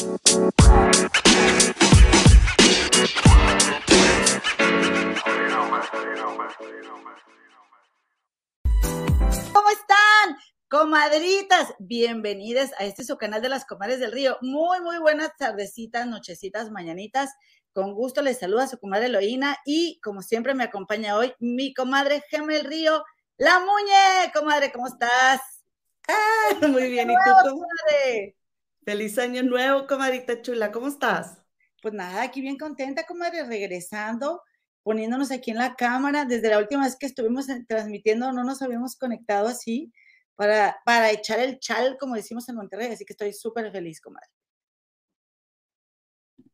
¿Cómo están? Comadritas, bienvenidas a este su canal de las comadres del río. Muy, muy buenas tardecitas, nochecitas, mañanitas. Con gusto les saluda su comadre Eloína y como siempre me acompaña hoy mi comadre Gemel Río, la Muñe. Comadre, ¿cómo estás? Ah, muy bien, ¿y tú? Comadre? Feliz año nuevo, comadrita chula, ¿cómo estás? Pues nada, aquí bien contenta, comadre, regresando, poniéndonos aquí en la cámara. Desde la última vez que estuvimos transmitiendo, no nos habíamos conectado así para, para echar el chal, como decimos en Monterrey, así que estoy súper feliz, comadre.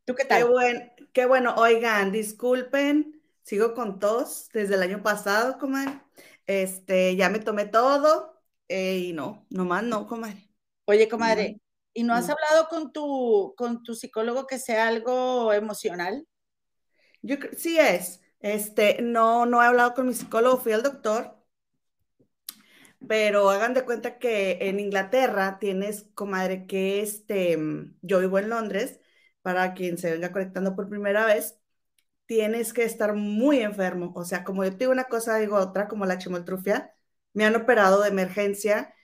¿Tú qué tal? Qué, buen, qué bueno. Oigan, disculpen, sigo con tos desde el año pasado, comadre. Este, ya me tomé todo eh, y no, nomás no, comadre. Oye, comadre, ¿y no has hablado con tu, con tu psicólogo que sea algo emocional? Yo sí es. Este, no, no he hablado con mi psicólogo, fui al doctor, pero hagan de cuenta que en Inglaterra tienes, comadre, que este, yo vivo en Londres, para quien se venga conectando por primera vez, tienes que estar muy enfermo. O sea, como yo te digo una cosa, digo otra, como la chimoltrufia, me han operado de emergencia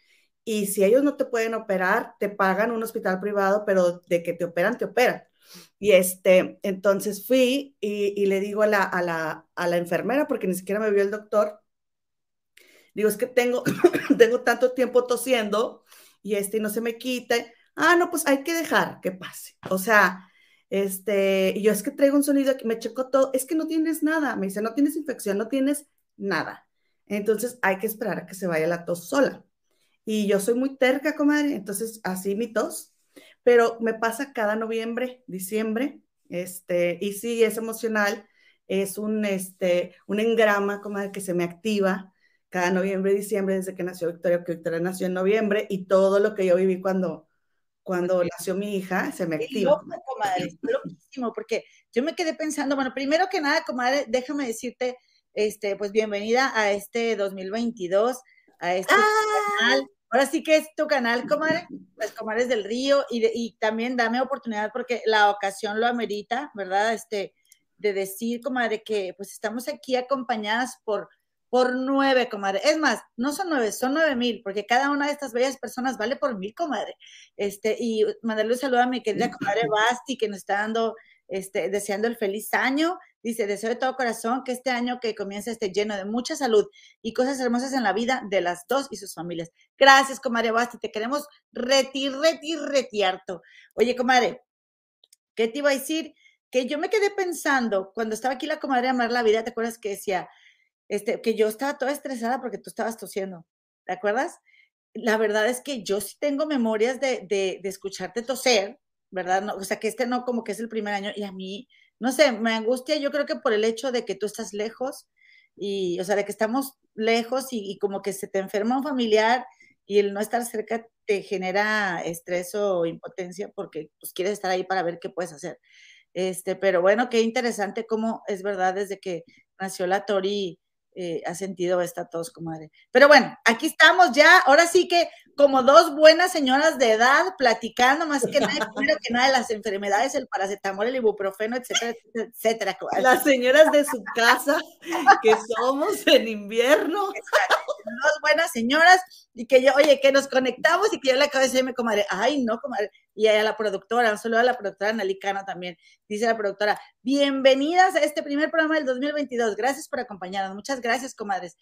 y si ellos no te pueden operar, te pagan un hospital privado, pero de que te operan, te operan. Y este, entonces fui y, le digo a la, a, la, a la enfermera, porque ni siquiera me vio el doctor, digo, es que tengo, tengo tanto tiempo tosiendo y este no se me quite. Ah, no, pues hay que dejar que pase. O sea, este, y yo es que traigo un sonido que me checo todo, es que no tienes nada, me dice, no tienes infección, no tienes nada. Entonces hay que esperar a que se vaya la tos sola. Y yo soy muy terca, comadre, entonces así mi tos, pero me pasa cada noviembre, diciembre, este, y sí, es emocional, es un, este, un engrama, comadre, que se me activa cada noviembre, diciembre, desde que nació Victoria, que Victoria nació en noviembre, y todo lo que yo viví cuando, cuando nació mi hija, se me activa. Loco, comadre, loquísimo, porque yo me quedé pensando, bueno, primero que nada, comadre, déjame decirte, este, pues bienvenida a este 2022, a este ¡Ah! canal. Ahora sí que es tu canal, comadre, pues Comadres del Río, y, y también dame oportunidad porque la ocasión lo amerita, ¿verdad? Este, de decir, comadre, que pues estamos aquí acompañadas por por nueve, comadre. Es más, no son nueve, son nueve mil, porque cada una de estas bellas personas vale por mil, comadre. Este, y mandarle un saludo a mi querida comadre Basti, que nos está dando, este, deseando el feliz año. Dice, deseo de todo corazón que este año que comienza esté lleno de mucha salud y cosas hermosas en la vida de las dos y sus familias. Gracias, comadre Basti, te queremos retir, retir, retiarto. Oye, comadre, ¿qué te iba a decir? Que yo me quedé pensando, cuando estaba aquí la comadre Amar la Vida, ¿te acuerdas que decía, este, que yo estaba toda estresada porque tú estabas tosiendo, ¿te acuerdas? La verdad es que yo sí tengo memorias de, de, escucharte toser, ¿verdad? No, o sea, que este no como que es el primer año y a mí, no sé, me angustia yo creo que por el hecho de que tú estás lejos y, o sea, de que estamos lejos y, como que se te enferma un familiar y el no estar cerca te genera estrés o impotencia porque pues quieres estar ahí para ver qué puedes hacer. Este, pero bueno, qué interesante cómo es verdad desde que nació la Tori eh, ha sentido esta tos, comadre. Pero bueno, aquí estamos ya, ahora sí que como dos buenas señoras de edad platicando más que nada, primero que nada de las enfermedades, el paracetamol, el ibuprofeno, etcétera, etcétera. Las señoras de su casa que somos en invierno. Dos buenas señoras y que yo, oye, que nos conectamos y que yo le acabo de decirme, comadre, ay, no, comadre, y a la productora, un saludo a la productora Nalicana también, dice la productora, bienvenidas a este primer programa del 2022, gracias por acompañarnos, muchas gracias, comadres.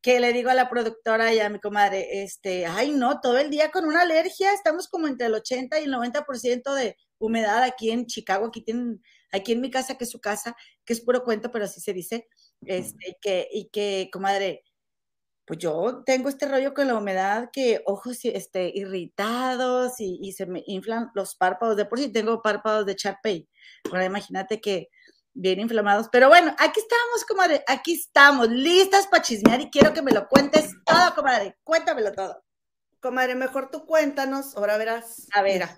Que le digo a la productora y a mi comadre, este, ay no, todo el día con una alergia, estamos como entre el 80 y el 90% de humedad aquí en Chicago, aquí tienen, aquí en mi casa, que es su casa, que es puro cuento, pero así se dice, este, que, y que, comadre, pues yo tengo este rollo con la humedad que ojos este, irritados y, se me inflan los párpados. De por sí tengo párpados de Charpey. Ahora imagínate que bien inflamados. Pero bueno, aquí estamos, comadre. Aquí estamos, listas para chismear y quiero que me lo cuentes todo, comadre. Cuéntamelo todo. Comadre, mejor tú cuéntanos, ahora verás. A ver.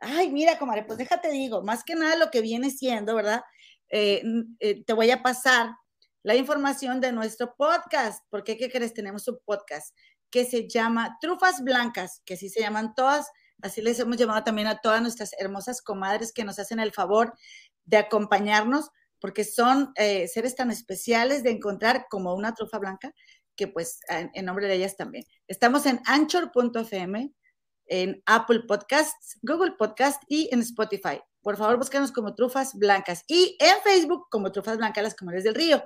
Ay, mira, comadre, pues déjate digo, más que nada lo que viene siendo, ¿verdad? Eh, eh, te voy a pasar la información de nuestro podcast, porque ¿qué crees? Tenemos un podcast que se llama Trufas Blancas, que así se llaman todas así les hemos llamado también a todas nuestras hermosas comadres que nos hacen el favor de acompañarnos, porque son eh, seres tan especiales de encontrar como una trufa blanca, que pues en, nombre de ellas también. Estamos en anchor.fm, en Apple Podcasts, Google Podcast y en Spotify. Por favor, búscanos como Trufas Blancas y en Facebook como Trufas Blancas Las Comadres del Río.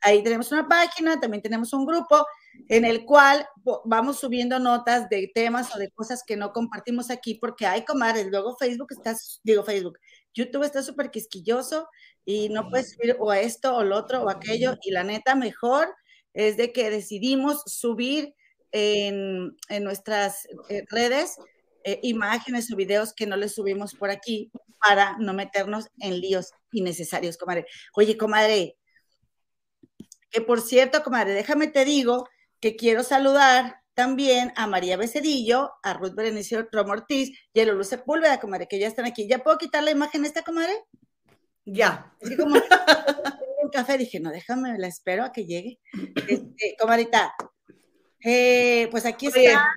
Ahí tenemos una página, también tenemos un grupo en el cual vamos subiendo notas de temas o de cosas que no compartimos aquí porque hay comadres. Luego Facebook está, digo Facebook, YouTube está súper quisquilloso y no puedes subir o esto o lo otro o aquello. Y la neta, mejor es de que decidimos subir en, nuestras eh, redes eh, imágenes o videos que no les subimos por aquí para no meternos en líos innecesarios, comadre. Oye, comadre, que por cierto, comadre, déjame te digo que quiero saludar también a María Becedillo, a Ruth Berenice Romo Ortiz y a Lulu Sepúlveda, comadre, que ya están aquí. ¿Ya puedo quitar la imagen esta, comadre? Ya. Así como un café, dije, no, déjame, la espero a que llegue. Este, comadrita, eh, pues aquí está.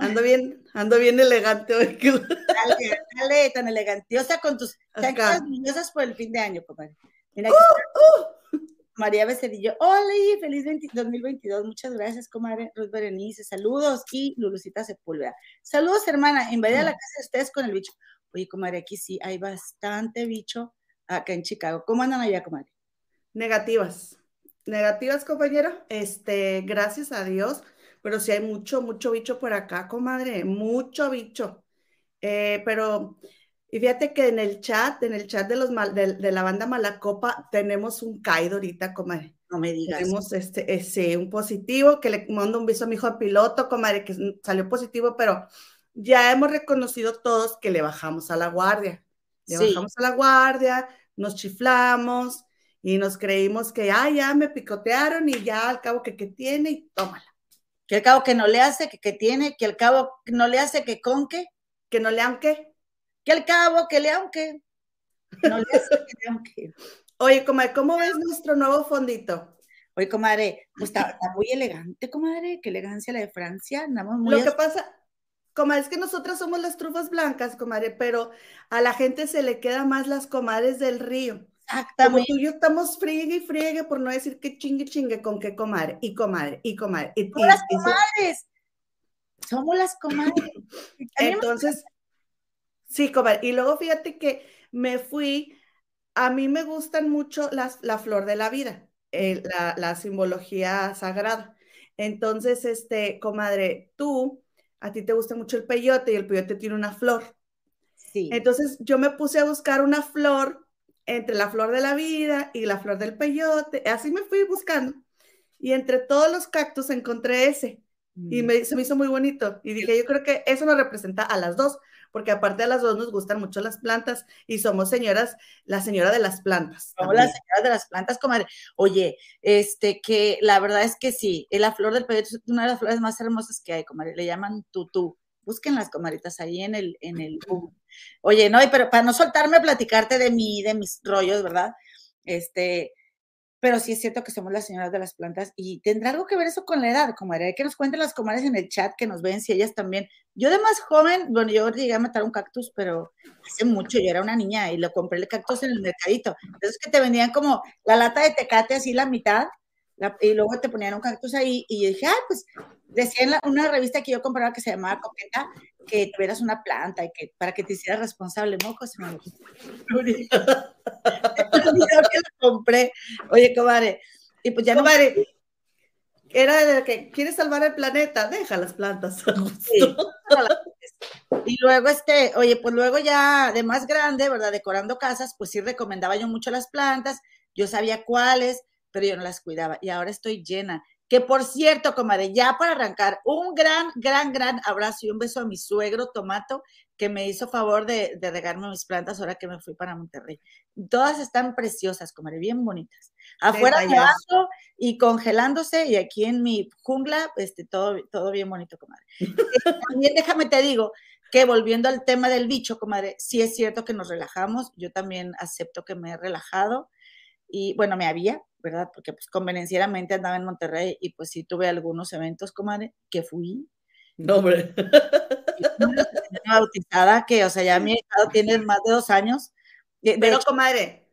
Ando bien, ando bien elegante hoy. Dale, dale, tan elegantiosa con tus chanclas niñosas por el fin de año, comadre. Mira, aquí uh, uh. María Becerrillo, hola, feliz 2022, muchas gracias, comadre Ruth Berenice, saludos, y Lulucita Sepúlveda. Saludos, hermana, invadí a la casa de ustedes con el bicho. Oye, comadre, aquí sí hay bastante bicho acá en Chicago. ¿Cómo andan allá, comadre? Negativas, negativas, compañera, este, gracias a Dios, pero sí hay mucho, mucho bicho por acá, comadre, mucho bicho. Eh, pero y fíjate que en el chat, en el chat de, los de, la banda Malacopa, tenemos un caído ahorita, comadre. No me digas. Tenemos este, un positivo, que le mando un beso a mi hijo piloto, comadre, que salió positivo, pero ya hemos reconocido todos que le bajamos a la guardia. Le bajamos a la guardia, nos chiflamos y nos creímos que, ah, ya me picotearon y ya al cabo que, que tiene y tómala. Que al cabo que no le hace, que, que tiene, que al cabo no le hace, que con qué. Que no le aunque que al cabo, que le aunque. No le hace que le aunque. Oye, comadre, ¿cómo ves nuestro nuevo fondito? Oye, comadre, pues está, muy elegante, comadre, qué elegancia la de Francia, andamos muy... Lo que pasa, comadre, es que nosotras somos las trufas blancas, comadre, pero a la gente se le queda más las comadres del río. Exactamente. Como tú y yo estamos friegue y friegue, por no decir que chingue chingue con qué comadre, y comadre, y comadre. Y, Somos las comadres. Somos las comadres. Entonces, Sí, comadre. Y luego fíjate que me fui, a mí me gustan mucho las, la flor de la vida, eh, la, simbología sagrada. Entonces, este, comadre, tú, a ti te gusta mucho el peyote y el peyote tiene una flor. Sí. Entonces, yo me puse a buscar una flor entre la flor de la vida y la flor del peyote. Así me fui buscando. Y entre todos los cactus encontré ese. Y mm. me, se me hizo muy bonito. Y dije, yo creo que eso nos representa a las dos, porque aparte a las dos nos gustan mucho las plantas y somos señoras, la señora de las plantas. Somos las señoras de las plantas, comadre. Oye, este, que la verdad es que sí, la flor del peyote es una de las flores más hermosas que hay, comadre. Le llaman tutú. Busquen las comaritas ahí en el, en el Oye, no, pero para no soltarme a platicarte de mí, de mis rollos, ¿verdad? Este, pero sí es cierto que somos las señoras de las plantas y tendrá algo que ver eso con la edad, comadre. Que nos cuenten las comadres en el chat que nos ven si ellas también. Yo de más joven, bueno, yo llegué a matar un cactus, pero hace mucho, yo era una niña y lo compré el cactus en el mercadito. Entonces que te vendían como la lata de tecate así la mitad y luego te ponían un cactus ahí y yo dije, ah, pues decía en una revista que yo compraba que se llamaba Coqueta que tuvieras una planta y que para que te hicieras responsable, moco, se me que lo compré. Oye, comadre, y pues ya no. Comadre, era de que quieres salvar el planeta, deja las plantas. Y luego, este, oye, pues luego ya de más grande, ¿verdad? Decorando casas, pues sí recomendaba yo mucho las plantas, yo sabía cuáles, pero yo no las cuidaba. Y ahora estoy llena. Que por cierto, comadre, ya para arrancar, un gran, gran, gran abrazo y un beso a mi suegro Tomato, que me hizo favor de, regarme mis plantas ahora que me fui para Monterrey. Todas están preciosas, comadre, bien bonitas. Afuera abajo y congelándose, y aquí en mi jungla, este, todo, todo bien bonito, comadre. también déjame te digo que volviendo al tema del bicho, comadre, sí es cierto que nos relajamos. Yo también acepto que me he relajado y bueno, me había, ¿verdad? Porque pues convenencieramente andaba en Monterrey y pues sí tuve algunos eventos, comadre, que fui. No, hombre. bautizada, que, o sea, ya mi hija tiene más de dos años. Pero, comadre,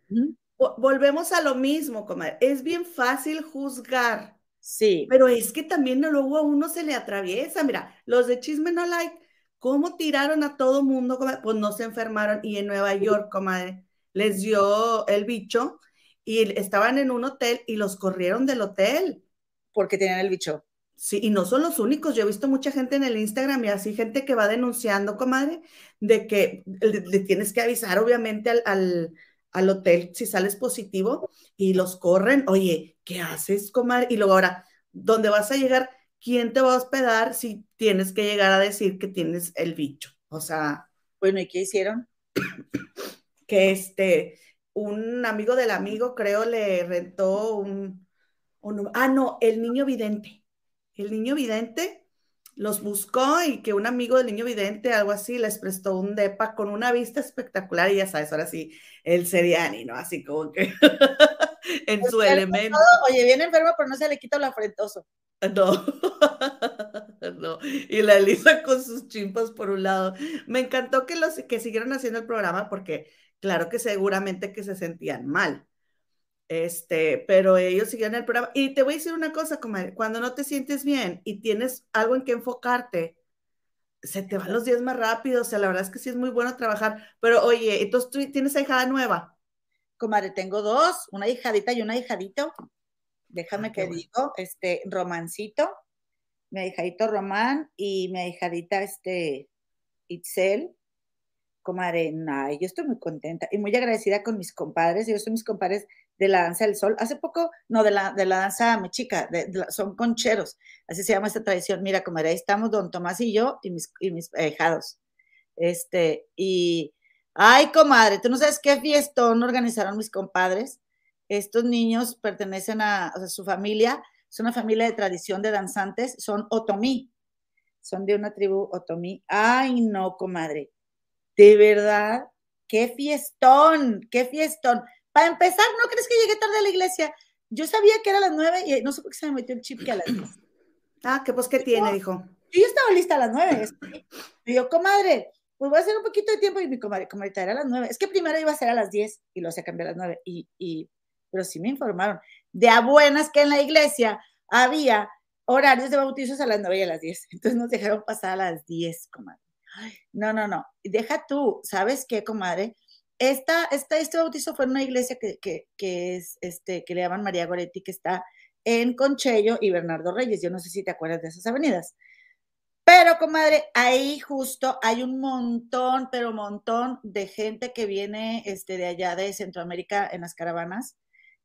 volvemos a lo mismo, comadre. Es bien fácil juzgar. Sí. Pero es que también luego a uno se le atraviesa. Mira, los de Chisme No Like, ¿cómo tiraron a todo mundo? Pues no se enfermaron. Y en Nueva York, comadre, les dio el bicho y estaban en un hotel y los corrieron del hotel. Porque tenían el bicho. Sí, y no son los únicos. Yo he visto mucha gente en el Instagram y así gente que va denunciando, comadre, de que le, tienes que avisar, obviamente, al, al, hotel si sales positivo y los corren. Oye, ¿qué haces, comadre? Y luego ahora, ¿dónde vas a llegar? ¿Quién te va a hospedar si tienes que llegar a decir que tienes el bicho? O sea. Bueno, ¿y qué hicieron? que este, un amigo del amigo, creo, le rentó un, un ah, no, el niño vidente el niño vidente los buscó y que un amigo del niño vidente, algo así, les prestó un depa con una vista espectacular y ya sabes, ahora sí, el seriani, ¿no? Así como que en su elemento. oye, viene enfermo, pero no se le quita lo afrentoso. No, no. Y la Elisa con sus chimpas por un lado. Me encantó que los que siguieron haciendo el programa porque claro que seguramente que se sentían mal. Este, pero ellos siguen el programa. Y te voy a decir una cosa, cuando no te sientes bien y tienes algo en que enfocarte, se te van los días más rápido. O sea, la verdad es que sí es muy bueno trabajar. Pero oye, entonces tú tienes hijada nueva. Comadre, tengo dos, una hijadita y una hijadito. Déjame ah, que digo, este, Romancito, mi hijadito Román y mi hijadita, este, Itzel comadre, yo estoy muy contenta y muy agradecida con mis compadres. Yo soy mis compadres de la danza del sol. Hace poco, no, de la, de la danza mexica, de, son concheros, así se llama esta tradición. Mira, comadre, ahí estamos don Tomás y yo y mis, y mis hijados. Este, y, ay, comadre, tú no sabes qué fiestón organizaron mis compadres. Estos niños pertenecen a, su familia, es una familia de tradición de danzantes, son otomí, son de una tribu otomí. Ay, no, comadre de verdad, qué fiestón, qué fiestón. Para empezar, ¿no crees que llegué tarde a la iglesia? Yo sabía que era a las nueve y no sé por qué se me metió el chip que a las diez. Ah, ¿qué pues qué tiene, dijo? Yo estaba lista a las nueve. Y yo, comadre, pues voy a hacer un poquito de tiempo y mi comadre, comadre, era a las nueve. Es que primero iba a ser a las diez y lo hacía cambiar a las nueve. Y, y, pero sí me informaron de a buenas que en la iglesia había horarios de bautizos a las nueve y a las diez. Entonces nos dejaron pasar a las diez, comadre no, no, no, deja tú, ¿sabes qué, comadre? Esta, esta, este bautizo fue en una iglesia que, que, es, este, que le llaman María Goretti, que está en Conchello y Bernardo Reyes. Yo no sé si te acuerdas de esas avenidas. Pero, comadre, ahí justo hay un montón, pero montón de gente que viene este, de allá de Centroamérica en las caravanas.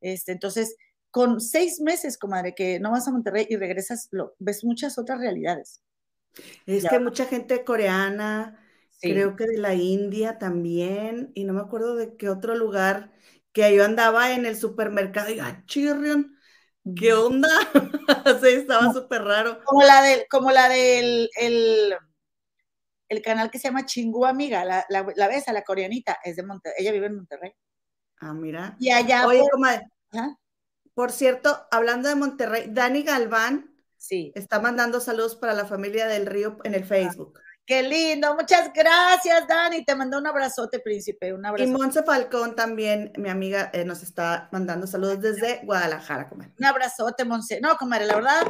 Este, entonces, con seis meses, comadre, que no vas a Monterrey y regresas, lo, ves muchas otras realidades. Es que mucha gente coreana, creo que de la India también, y no me acuerdo de qué otro lugar, que yo andaba en el supermercado y, ah, chirrion, ¿qué onda? sí, estaba súper raro. Como la del, como la del, el, el canal que se llama Chingu Amiga, la, la, la ves a la coreanita, es de Monterrey, ella vive en Monterrey. Ah, mira. Y allá. Oye, por cierto, hablando de Monterrey, Dani Galván Sí. Está mandando saludos para la familia del Río en el Facebook. Qué lindo, muchas gracias, Dani. Te mando un abrazote, príncipe. Un abrazo. Y Monse Falcón también, mi amiga, eh, nos está mandando saludos desde Guadalajara, comadre. Un abrazote, Monse. No, comadre, la verdad,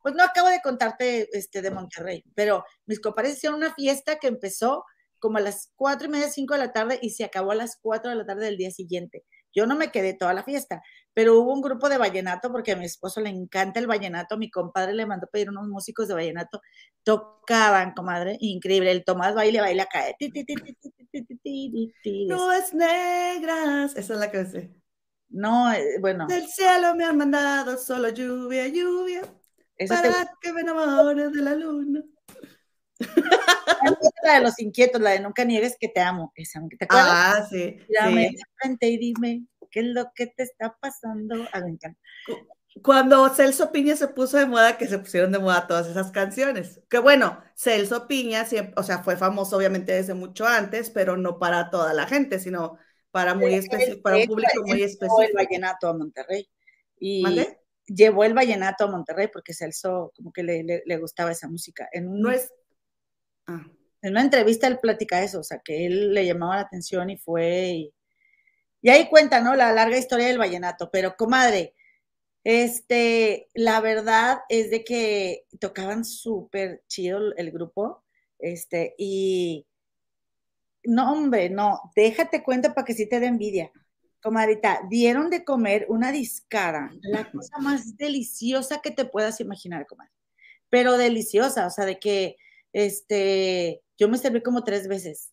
pues no acabo de contarte este, de Monterrey, pero mis compadres hicieron una fiesta que empezó como a las cuatro y media, cinco de la tarde y se acabó a las cuatro de la tarde del día siguiente. Yo no me quedé toda la fiesta, pero hubo un grupo de vallenato porque a mi esposo le encanta el vallenato, mi compadre le mandó pedir unos músicos de vallenato, tocaban, comadre, increíble, el Tomás baile, baila, cae. No es negras, esa es la que sé. No, bueno. Del cielo me han mandado solo lluvia, lluvia, para que me enamore de la luna. la de los inquietos, la de nunca niegues que te amo. Esa, ¿te acuerdas? Ah, sí. Llame sí. frente y dime qué es lo que te está pasando. Ah, me encanta. Cuando Celso Piña se puso de moda, que se pusieron de moda todas esas canciones. Que bueno, Celso Piña, siempre, o sea, fue famoso obviamente desde mucho antes, pero no para toda la gente, sino para muy específico, para un público muy específico. Llevó el vallenato a Monterrey. Y llevó el vallenato a Monterrey porque Celso como que le, le, gustaba esa música. En un, no es Ah. en una entrevista él platica eso, o sea, que él le llamaba la atención y fue, y, y ahí cuenta, ¿no? La larga historia del vallenato, pero comadre, este, la verdad es de que tocaban súper chido el grupo, este, y no, hombre, no, déjate cuenta para que sí te dé envidia. Comadrita, dieron de comer una discara, la cosa más deliciosa que te puedas imaginar, comadre. Pero deliciosa, o sea, de que, este, yo me serví como tres veces.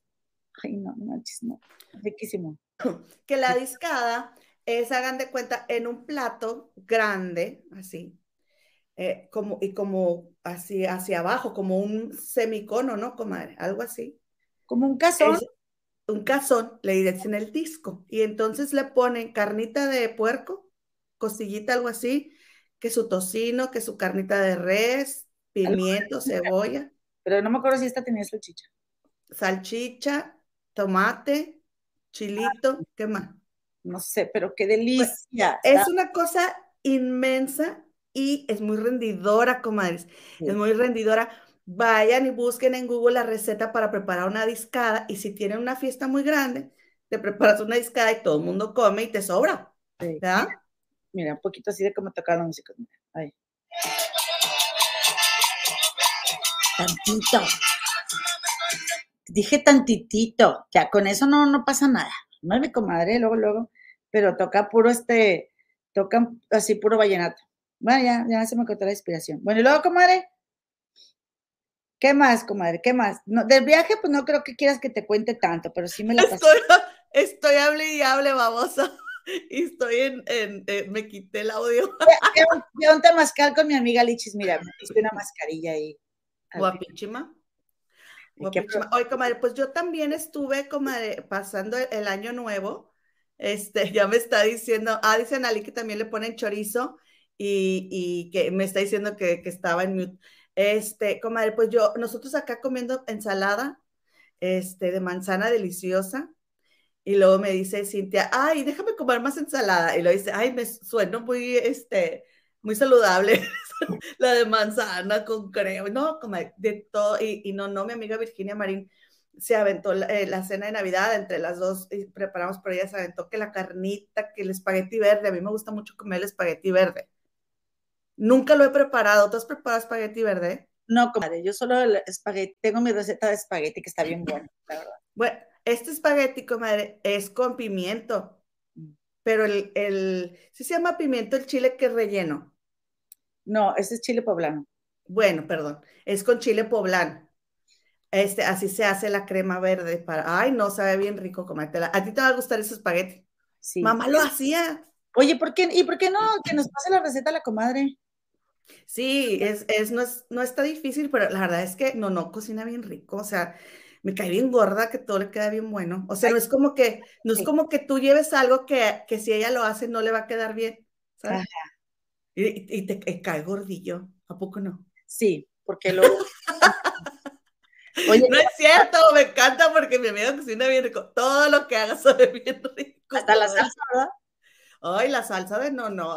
Ay, no, no, no, riquísimo. Que la discada es, hagan de cuenta, en un plato grande, así, eh, como, y como así hacia abajo, como un semicono, ¿no, comadre? Algo así. Como un cazón. un cazón, le dicen el disco, y entonces le ponen carnita de puerco, costillita, algo así, que su tocino, que su carnita de res, pimiento, cebolla. Pero no me acuerdo si esta tenía salchicha. Salchicha, tomate, chilito, ¿qué más? no sé, pero qué delicia. es una cosa inmensa y es muy rendidora, comadres. Es muy rendidora. Vayan y busquen en Google la receta para preparar una discada y si tienen una fiesta muy grande, te preparas una discada y todo el mundo come y te sobra. Mira, un poquito así de cómo tocar la música. Ahí. Tantito. Dije tantitito. Ya, con eso no, no pasa nada. No es mi comadre, luego, luego pero toca puro este, toca así puro vallenato. Bueno, ya, ya se me cortó la inspiración. Bueno, y luego, comadre, ¿qué más, comadre? ¿Qué más? No, del viaje, pues no creo que quieras que te cuente tanto, pero sí me la pasé. Estoy, estoy hable y hable, babosa. Y estoy en, en, me quité el audio. Yo un temazcal con mi amiga Lichis, mira, me puse una mascarilla ahí. Guapísima. Oye, comadre, pues yo también estuve, comadre, pasando el año nuevo este, ya me está diciendo, ah, dice Ali que también le ponen chorizo y, que me está diciendo que, estaba en mute. Este, comadre, pues yo, nosotros acá comiendo ensalada, este, de manzana deliciosa, y luego me dice Cintia, ay, déjame comer más ensalada, y lo dice, ay, me suena muy, este, muy saludable, la de manzana con crema, no, como de todo, y, y no, no, mi amiga Virginia Marín, se aventó eh, la, cena de Navidad entre las dos y preparamos, pero ella se aventó que la carnita, que el espagueti verde. A mí me gusta mucho comer el espagueti verde. Nunca lo he preparado. ¿Tú has preparado espagueti verde? No, comadre, yo solo el espagueti, tengo mi receta de espagueti que está bien buena, la verdad. Bueno, este espagueti, comadre, es con pimiento. Pero el, el, ¿sí se llama pimiento el chile que es relleno? No, ese es chile poblano. Bueno, perdón, es con chile poblano. Este, así se hace la crema verde para. Ay, no, sabe bien rico comértela. ¿A ti te va a gustar ese espagueti? Sí. Mamá lo hacía. Oye, ¿por qué? ¿Y por qué no? Que nos pase la receta la comadre. Sí, es, es, no, es, no está difícil, pero la verdad es que no, no cocina bien rico. O sea, me cae bien gorda, que todo le queda bien bueno. O sea, no es como que, no es como que tú lleves algo que, que si ella lo hace no le va a quedar bien. ¿sabes? Y, y, te cae gordillo, ¿a poco no? Sí, porque luego no es cierto, me encanta porque mi amiga cocina bien rico. Todo lo que haga sabe bien rico. Hasta la salsa, ¿verdad? Ay, la salsa de no, no,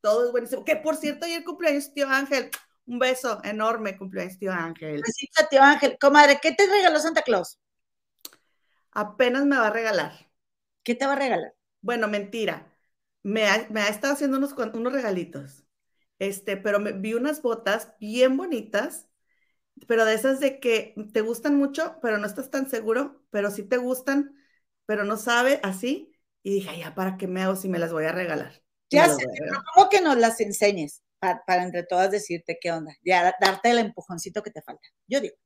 Todo es buenísimo. Que por cierto, ayer cumpleaños tío Ángel. Un beso enorme, cumpleaños tío Ángel. Besito, tío Ángel. Comadre, ¿qué te regaló Santa Claus? Apenas me va a regalar. ¿Qué te va a regalar? Bueno, mentira. Me ha, me ha estado haciendo unos, unos regalitos. Este, pero me, vi unas botas bien bonitas pero de esas de que te gustan mucho, pero no estás tan seguro, pero sí te gustan, pero no sabe así. Y dije, ya, ¿para qué me hago si me las voy a regalar? Ya sé, pero ¿cómo que nos las enseñes? Para, entre todas decirte qué onda, ya darte el empujoncito que te falta. Yo digo.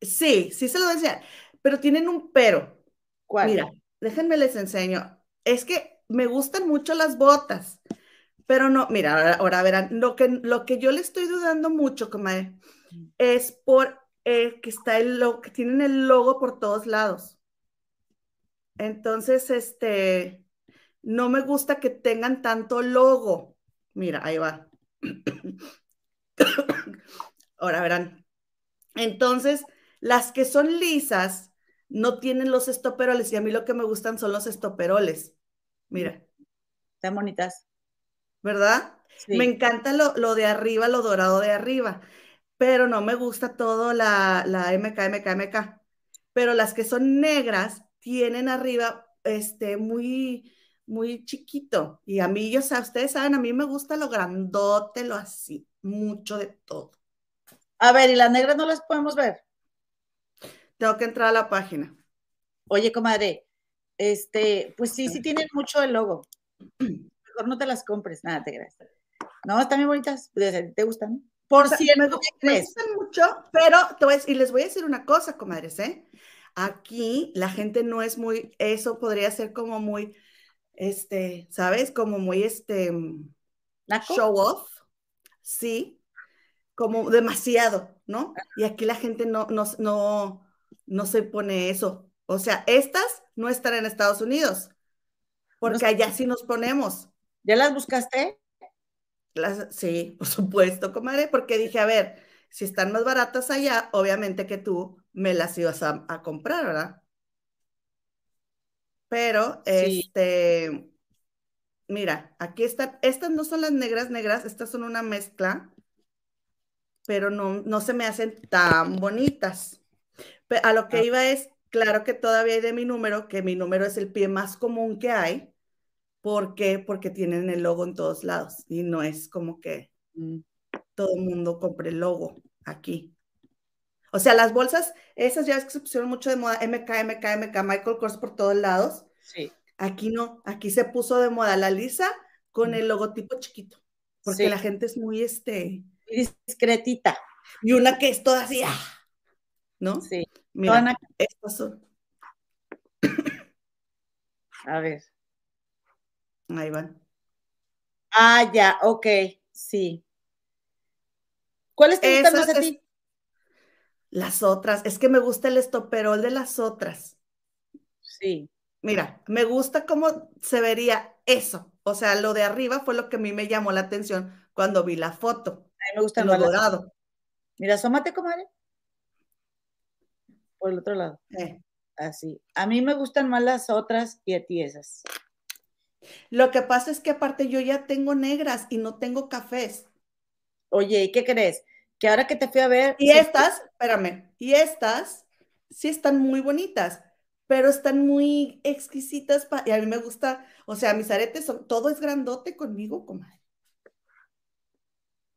Sí, sí se lo voy a enseñar, pero tienen un pero. ¿Cuál? Mira, déjenme les enseño. Es que me gustan mucho las botas, pero no, mira, ahora, verán, lo que, lo que yo le estoy dudando mucho, comadre, es por eh, que está el logo, que tienen el logo por todos lados. Entonces, este, no me gusta que tengan tanto logo. Mira, ahí va. Ahora verán. Entonces, las que son lisas no tienen los estoperoles y a mí lo que me gustan son los estoperoles. Mira. Están bonitas. ¿Verdad? Me encanta lo, lo, de arriba, lo dorado de arriba. pero no me gusta todo la, la MK, MK, MK. Pero las que son negras tienen arriba este muy muy chiquito. Y a mí, yo, o ustedes saben, a mí me gusta lo grandote, lo así, mucho de todo. A ver, ¿y las negras no las podemos ver? Tengo que entrar a la página. Oye, comadre, este, pues sí, sí tienen mucho el logo. Mejor no te las compres, nada, te gracias. No, están muy bonitas, ¿te gustan? Por cierto, me, me, gustan mucho, pero te y les voy a decir una cosa, comadres, ¿eh? Aquí la gente no es muy, eso podría ser como muy, este, ¿sabes? Como muy, este, show off, sí, como demasiado, ¿no? Y aquí la gente no, no, no, no se pone eso. O sea, estas no están en Estados Unidos, porque allá sí nos ponemos. ¿Ya las buscaste? Las, sí, por supuesto, comadre, porque dije, a ver, si están más baratas allá, obviamente que tú me las ibas a, a comprar, ¿verdad? Pero, este, mira, aquí están, estas no son las negras negras, estas son una mezcla, pero no, no se me hacen tan bonitas. a lo que ah. iba es, claro que todavía hay de mi número, que mi número es el pie más común que hay. ¿Por qué? Porque tienen el logo en todos lados y no es como que mm. todo el mundo compre el logo aquí. O sea, las bolsas, esas ya es que se pusieron mucho de moda, MK, MK, MK, Michael Kors por todos lados. Sí. Aquí no, aquí se puso de moda la lisa con el logotipo chiquito, porque la gente es muy, este... Discretita. Y una que es toda así, ¡ah! ¿no? Sí. Mira, estas son... A ver. Ahí van. Ah, ya, ok, sí. ¿Cuáles te gustan más a ti? Las otras, es que me gusta el estoperol de las otras. Sí. Mira, me gusta cómo se vería eso. O sea, lo de arriba fue lo que a mí me llamó la atención cuando vi la foto. A mí me gusta lo dorado. Mira, asómate, comadre. Por el otro lado. Eh. Así. A mí me gustan más las otras y a ti esas. Lo que pasa es que aparte yo ya tengo negras y no tengo cafés. Oye, ¿y qué crees? Que ahora que te fui a ver. Y estas, espérame, y estas sí están muy bonitas, pero están muy exquisitas y a mí me gusta, o sea, mis aretes son, todo es grandote conmigo, comadre.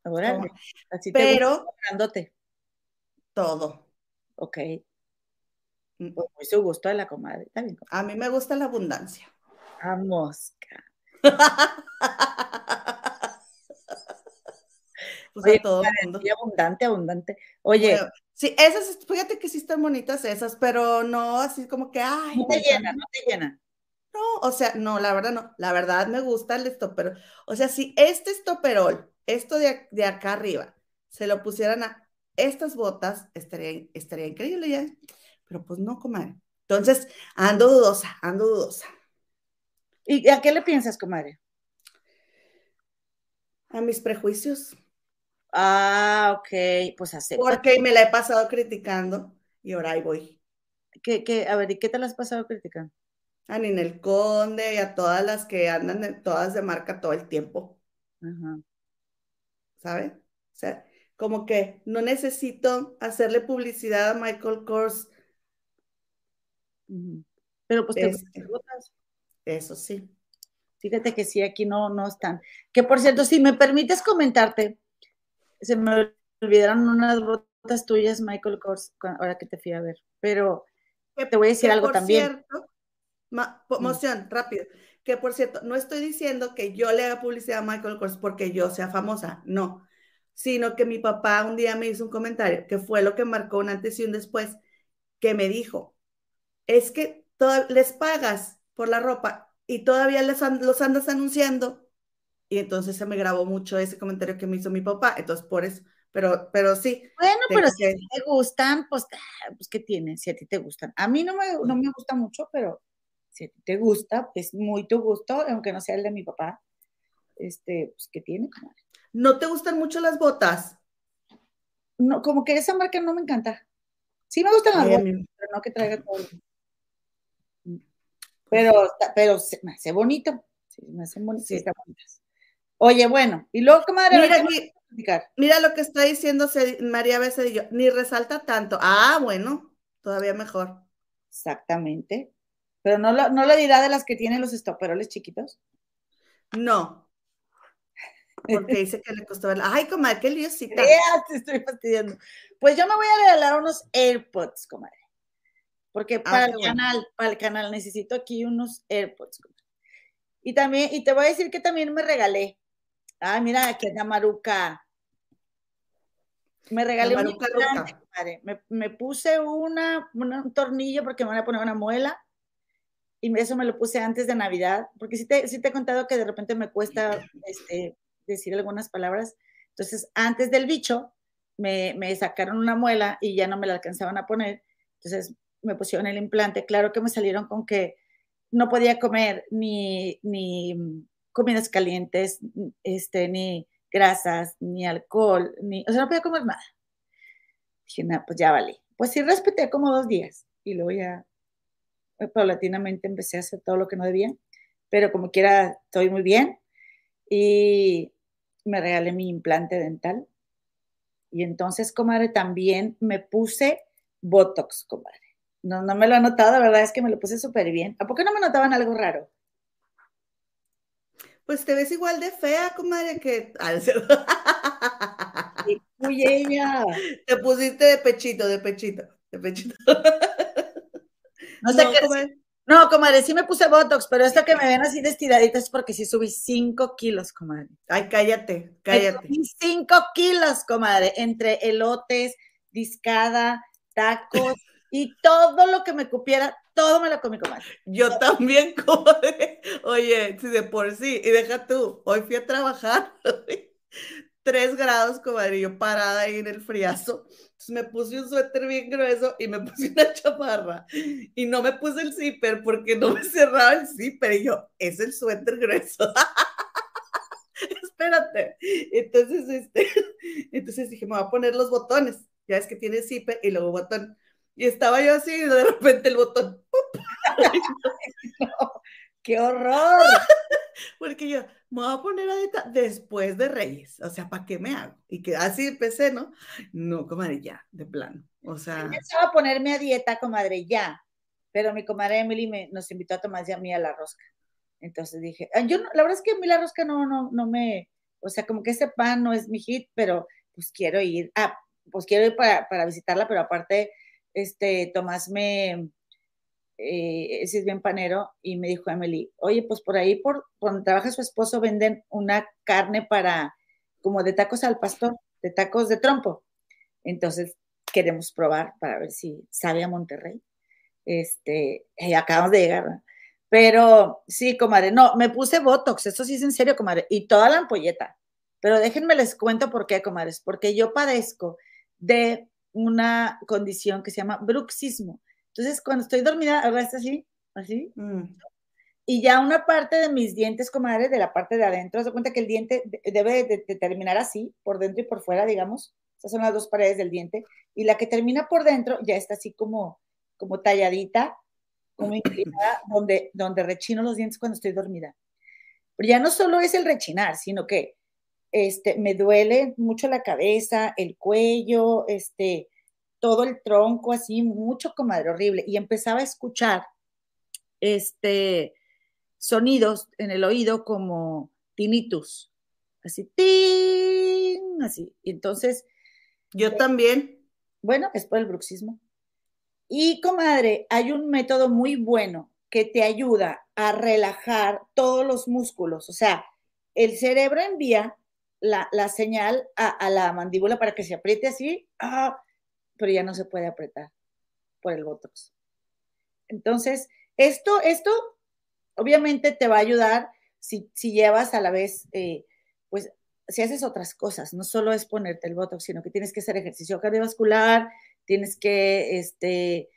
Ahora, así te pero grandote. Todo. Ok. Mm. Pues muy su gusto de la comadre. A mí me gusta la abundancia. A mosca. Pues, todo abundante, abundante. Oye. sí, esas, fíjate que sí están bonitas esas, pero no así como que, ay. No te llena, no te llena. No, o sea, no, la verdad no. La verdad me gusta el estoperol. O sea, si este estoperol, esto de, de acá arriba, se lo pusieran a estas botas, estaría, estaría increíble ya. Pero pues no, comadre. Entonces, ando dudosa, ando dudosa. ¿Y a qué le piensas, comadre? A mis prejuicios. Ah, ok, pues acepta. Porque me la he pasado criticando y ahora ahí voy. ¿Qué, qué, a ver, ¿y qué te la has pasado criticando? A Ninel Conde y a todas las que andan todas de marca todo el tiempo. Ajá. ¿Sabes? O sea, como que no necesito hacerle publicidad a Michael Kors. Pero pues te este, Eso sí. Fíjate que sí, aquí no, no están. Que por cierto, si me permites comentarte, se me olvidaron unas botas tuyas, Michael Kors, ahora que te fui a ver. Pero te voy a decir algo también. Cierto, moción, rápido. Que por cierto, no estoy diciendo que yo le haga publicidad a Michael Kors porque yo sea famosa, no. Sino que mi papá un día me hizo un comentario que fue lo que marcó un antes y un después, que me dijo: Es que les pagas por la ropa y todavía les los andas anunciando y entonces se me grabó mucho ese comentario que me hizo mi papá, entonces por eso, pero, pero sí. Bueno, pero si te gustan, pues, pues, ¿qué tienes? Si a ti te gustan. A mí no me, no me gusta mucho, pero si a ti te gusta, es muy tu gusto, aunque no sea el de mi papá, este, pues, ¿qué tiene? ¿No te gustan mucho las botas? No, como que esa marca no me encanta. Sí me gustan las botas, pero no que traiga todo. Pero, pero me hace bonito. Sí, me hacen bonitas. Oye, bueno, y luego, comadre. Mira, Mira lo que está diciendo María Becerrillo, ni resalta tanto. Ah, bueno, todavía mejor. Exactamente. Pero no lo, no lo dirá de las que tienen los estoperoles chiquitos. No. Porque dice que le costó verla. Ay, comadre, qué lío sí. te estoy fastidiando. Pues yo me voy a regalar unos AirPods, comadre. Porque ah, para el canal, para el canal necesito aquí unos AirPods. Comadre. Y también, y te voy a decir que también me regalé. Ah, mira, aquí es Maruca. Me regalé un me, me, puse una, un tornillo porque me van a poner una muela y eso me lo puse antes de Navidad, porque sí te, sí te he contado que de repente me cuesta este, decir algunas palabras. Entonces, antes del bicho, me, me, sacaron una muela y ya no me la alcanzaban a poner. Entonces, me pusieron el implante. Claro que me salieron con que no podía comer ni, ni comidas calientes, este, ni grasas, ni alcohol, ni, o sea, no podía comer nada. Dije, nada, pues ya vale. Pues sí, respeté como dos días y luego ya eh, paulatinamente empecé a hacer todo lo que no debía, pero como quiera, estoy muy bien y me regalé mi implante dental. Y entonces, comadre, también me puse Botox, comadre. No, no me lo he notado, la verdad es que me lo puse súper bien. ¿A poco no me notaban algo raro? Pues te ves igual de fea, comadre, que... Uy, ella. Te pusiste de pechito, de pechito, de pechito. No sé qué. No, comadre, sí me puse Botox, pero esto que me ven así de es porque sí subí 5 kilos, comadre. Ay, cállate, cállate. 5 kilos, comadre, entre elotes, discada, tacos y todo lo que me cupiera, todo me lo comí, comadre. Yo también, comadre. Oye, si de por sí, y deja tú, hoy fui a trabajar, 3 grados, comadre, yo parada ahí en el friazo. Entonces me puse un suéter bien grueso y me puse una chamarra. Y no me puse el zipper porque no me cerraba el zipper. Y yo, es el suéter grueso. Espérate. Entonces, este, entonces dije, me voy a poner los botones. Ya es que tiene zipper y luego botón. Y estaba yo así y de repente el botón. ¡Qué horror! Porque yo me voy a poner a dieta después de Reyes. O sea, ¿para qué me hago? Y que así empecé, ¿no? No, comadre, ya, de plano. O sea. Empezaba a ponerme a dieta, comadre, ya. Pero mi comadre Emily me, nos invitó a tomar ya a mí a la rosca. Entonces dije, ah, yo la verdad es que a mí la rosca no, no, no me, o sea, como que ese pan no es mi hit, pero pues quiero ir, ah, pues quiero ir para, para visitarla, pero aparte este, Tomás me, eh, es bien panero, y me dijo Emily, oye, pues por ahí, por donde trabaja su esposo, venden una carne para, como de tacos al pastor, de tacos de trompo. Entonces, queremos probar para ver si sabe a Monterrey. Este, acabamos de llegar, Pero sí, comadre, no, me puse Botox, eso sí es en serio, comadre, y toda la ampolleta. Pero déjenme les cuento por qué, comadres, porque yo padezco de una condición que se llama bruxismo. Entonces, cuando estoy dormida, hago esto así, así. Mm. Y ya una parte de mis dientes, comadre, de la parte de adentro, se cuenta que el diente debe de, terminar así, por dentro y por fuera, digamos. Esas son las dos paredes del diente. Y la que termina por dentro ya está así como, como talladita, como inclinada, donde, donde rechino los dientes cuando estoy dormida. Pero ya no solo es el rechinar, sino que este, me duele mucho la cabeza, el cuello, este, todo el tronco así, mucho comadre, horrible. Y empezaba a escuchar este, sonidos en el oído como tinnitus, así, tin, así. Y entonces... Yo también. Bueno, es por el bruxismo. Y comadre, hay un método muy bueno que te ayuda a relajar todos los músculos. O sea, el cerebro envía la, señal a, la mandíbula para que se apriete así, ah, pero ya no se puede apretar por el Botox. Entonces, esto, esto obviamente te va a ayudar si, llevas a la vez, eh, pues, si haces otras cosas, no solo es ponerte el Botox, sino que tienes que hacer ejercicio cardiovascular, tienes que este,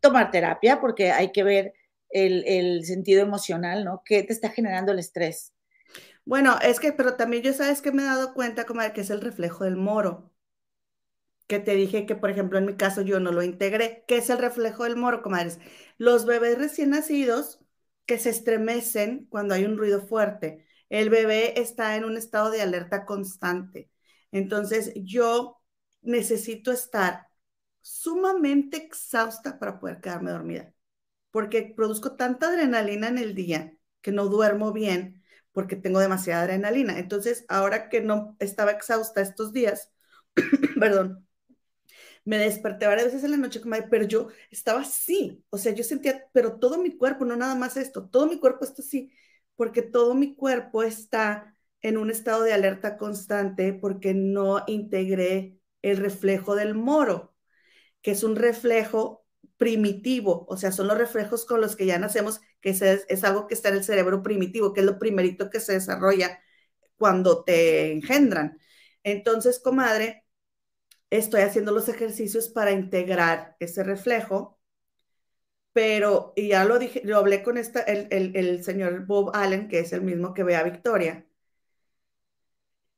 tomar terapia, porque hay que ver el, el sentido emocional, ¿no? ¿Qué te está generando el estrés? Bueno, es que, pero también yo sabes que me he dado cuenta, como que es el reflejo del moro. Que te dije que, por ejemplo, en mi caso yo no lo integré. ¿Qué es el reflejo del moro, comadres? Los bebés recién nacidos que se estremecen cuando hay un ruido fuerte. El bebé está en un estado de alerta constante. Entonces, yo necesito estar sumamente exhausta para poder quedarme dormida, porque produzco tanta adrenalina en el día que no duermo bien porque tengo demasiada adrenalina. Entonces, ahora que no estaba exhausta estos días, perdón, me desperté varias veces en la noche, pero yo estaba así, o sea, yo sentía, pero todo mi cuerpo, no nada más esto, todo mi cuerpo está así, porque todo mi cuerpo está en un estado de alerta constante porque no integré el reflejo del moro, que es un reflejo primitivo, o sea, son los reflejos con los que ya nacemos, que es, es algo que está en el cerebro primitivo, que es lo primerito que se desarrolla cuando te engendran. Entonces, comadre, estoy haciendo los ejercicios para integrar ese reflejo, pero, y ya lo dije, lo hablé con esta, el, el, señor Bob Allen, que es el mismo que ve a Victoria,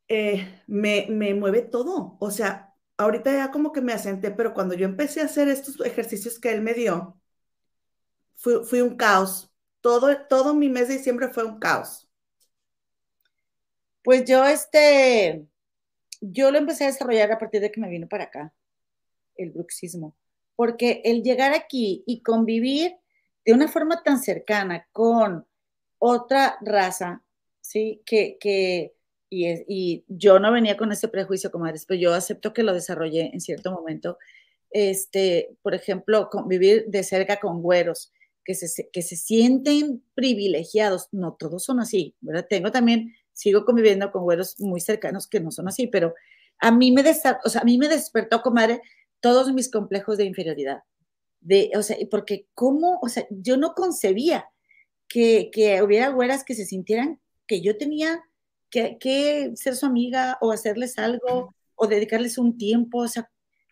eh, me, me mueve todo, o sea, ahorita ya como que me asenté, pero cuando yo empecé a hacer estos ejercicios que él me dio, fui, un caos. Todo, todo mi mes de diciembre fue un caos. Pues yo, este, yo lo empecé a desarrollar a partir de que me vino para acá, el bruxismo, porque el llegar aquí y convivir de una forma tan cercana con otra raza, ¿sí? Que, que y, yo no venía con ese prejuicio, como pero yo acepto que lo desarrollé en cierto momento. Este, por ejemplo, convivir de cerca con güeros, que se, que se sienten privilegiados. No todos son así, ¿verdad? Tengo también, sigo conviviendo con güeros muy cercanos que no son así, pero a mí me, o sea, a mí me despertó, comadre, todos mis complejos de inferioridad. De, o sea, porque cómo, o sea, yo no concebía que, que hubiera güeras que se sintieran que yo tenía que, ser su amiga o hacerles algo o dedicarles un tiempo. O sea,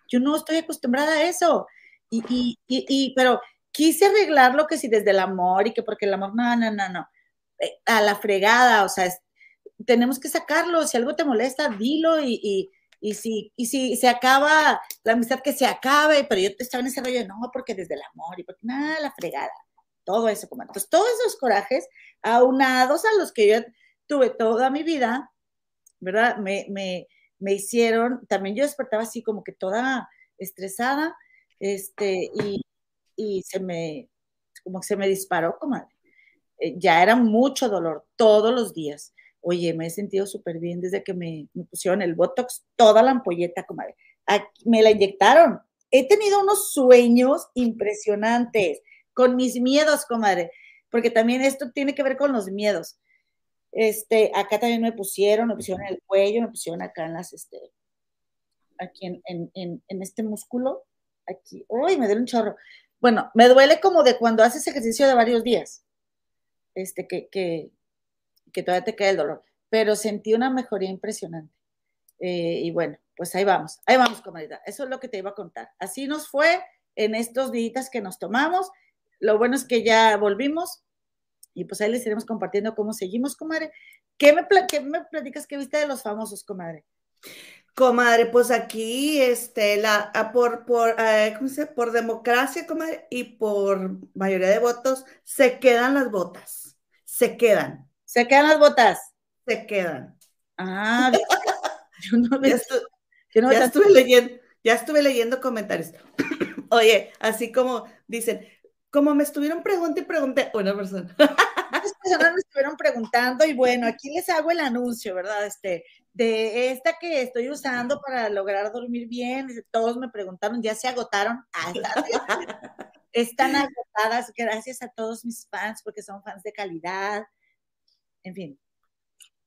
yo no estoy acostumbrada a eso. Y, y, y, pero quise arreglarlo que si desde el amor y que porque el amor, no, no, no, no. Eh, a la fregada, o sea, tenemos que sacarlo. Si algo te molesta, dilo y, y, si, y si se acaba la amistad, que se acabe, pero yo estaba en ese rollo de no, porque desde el amor y porque nada, la fregada. Todo eso, como. Entonces, todos esos corajes, aunados a los que yo tuve toda mi vida, ¿verdad? Me, me, me hicieron, también yo despertaba así como que toda estresada, este, y, y se me, como que se me disparó, comadre. Eh, ya era mucho dolor todos los días. Oye, me he sentido súper bien desde que me, pusieron el Botox, toda la ampolleta, comadre. me la inyectaron. He tenido unos sueños impresionantes con mis miedos, comadre, porque también esto tiene que ver con los miedos. Este, acá también me pusieron, me pusieron en el cuello, me pusieron acá en las, este, aquí en, en, en, este músculo, aquí, uy, me duele un chorro. Bueno, me duele como de cuando haces ejercicio de varios días, este, que, que, todavía te queda el dolor, pero sentí una mejoría impresionante. Eh, y bueno, pues ahí vamos, ahí vamos, comunidad. Eso es lo que te iba a contar. Así nos fue en estos días que nos tomamos. Lo bueno es que ya volvimos, y pues ahí les iremos compartiendo cómo seguimos, comadre. ¿Qué me, qué me platicas que viste de los famosos, comadre? Comadre, pues aquí, este, la, ah, por, por, eh, ¿cómo se Por democracia, comadre, y por mayoría de votos, se quedan las botas. Se quedan. ¿Se quedan las botas? Se quedan. Ah, yo no, ya, ya estuve leyendo, ya estuve leyendo comentarios. Oye, así como dicen, como me estuvieron preguntando y pregunté, una persona. Muchas personas me estuvieron preguntando y bueno, aquí les hago el anuncio, ¿verdad? Este, de esta que estoy usando para lograr dormir bien, todos me preguntaron, ya se agotaron. Están agotadas, gracias a todos mis fans porque son fans de calidad. En fin.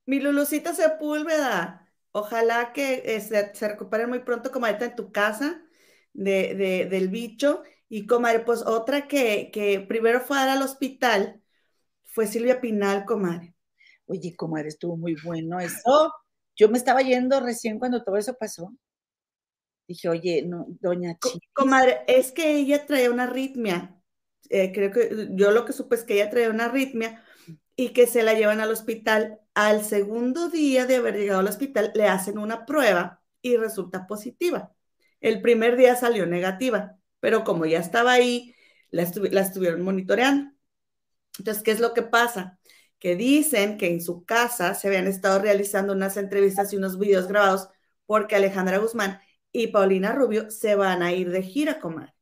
Mi Lulucita Sepúlveda, ojalá que eh, se, se recupere muy pronto como ahorita en tu casa de, de, del bicho y comadre, pues otra que, que primero fue a dar al hospital fue Silvia Pinal, comadre. Oye, comadre, estuvo muy bueno eso. Yo me estaba yendo recién cuando todo eso pasó. Dije, oye, no, doña Chiquis. Comadre, es que ella traía una arritmia. Eh, creo que yo lo que supe es que ella traía una arritmia y que se la llevan al hospital. Al segundo día de haber llegado al hospital, le hacen una prueba y resulta positiva. El primer día salió negativa pero como ya estaba ahí, la, estuvieron monitoreando. Entonces, ¿qué es lo que pasa? Que dicen que en su casa se habían estado realizando unas entrevistas y unos videos grabados porque Alejandra Guzmán y Paulina Rubio se van a ir de gira, comadre.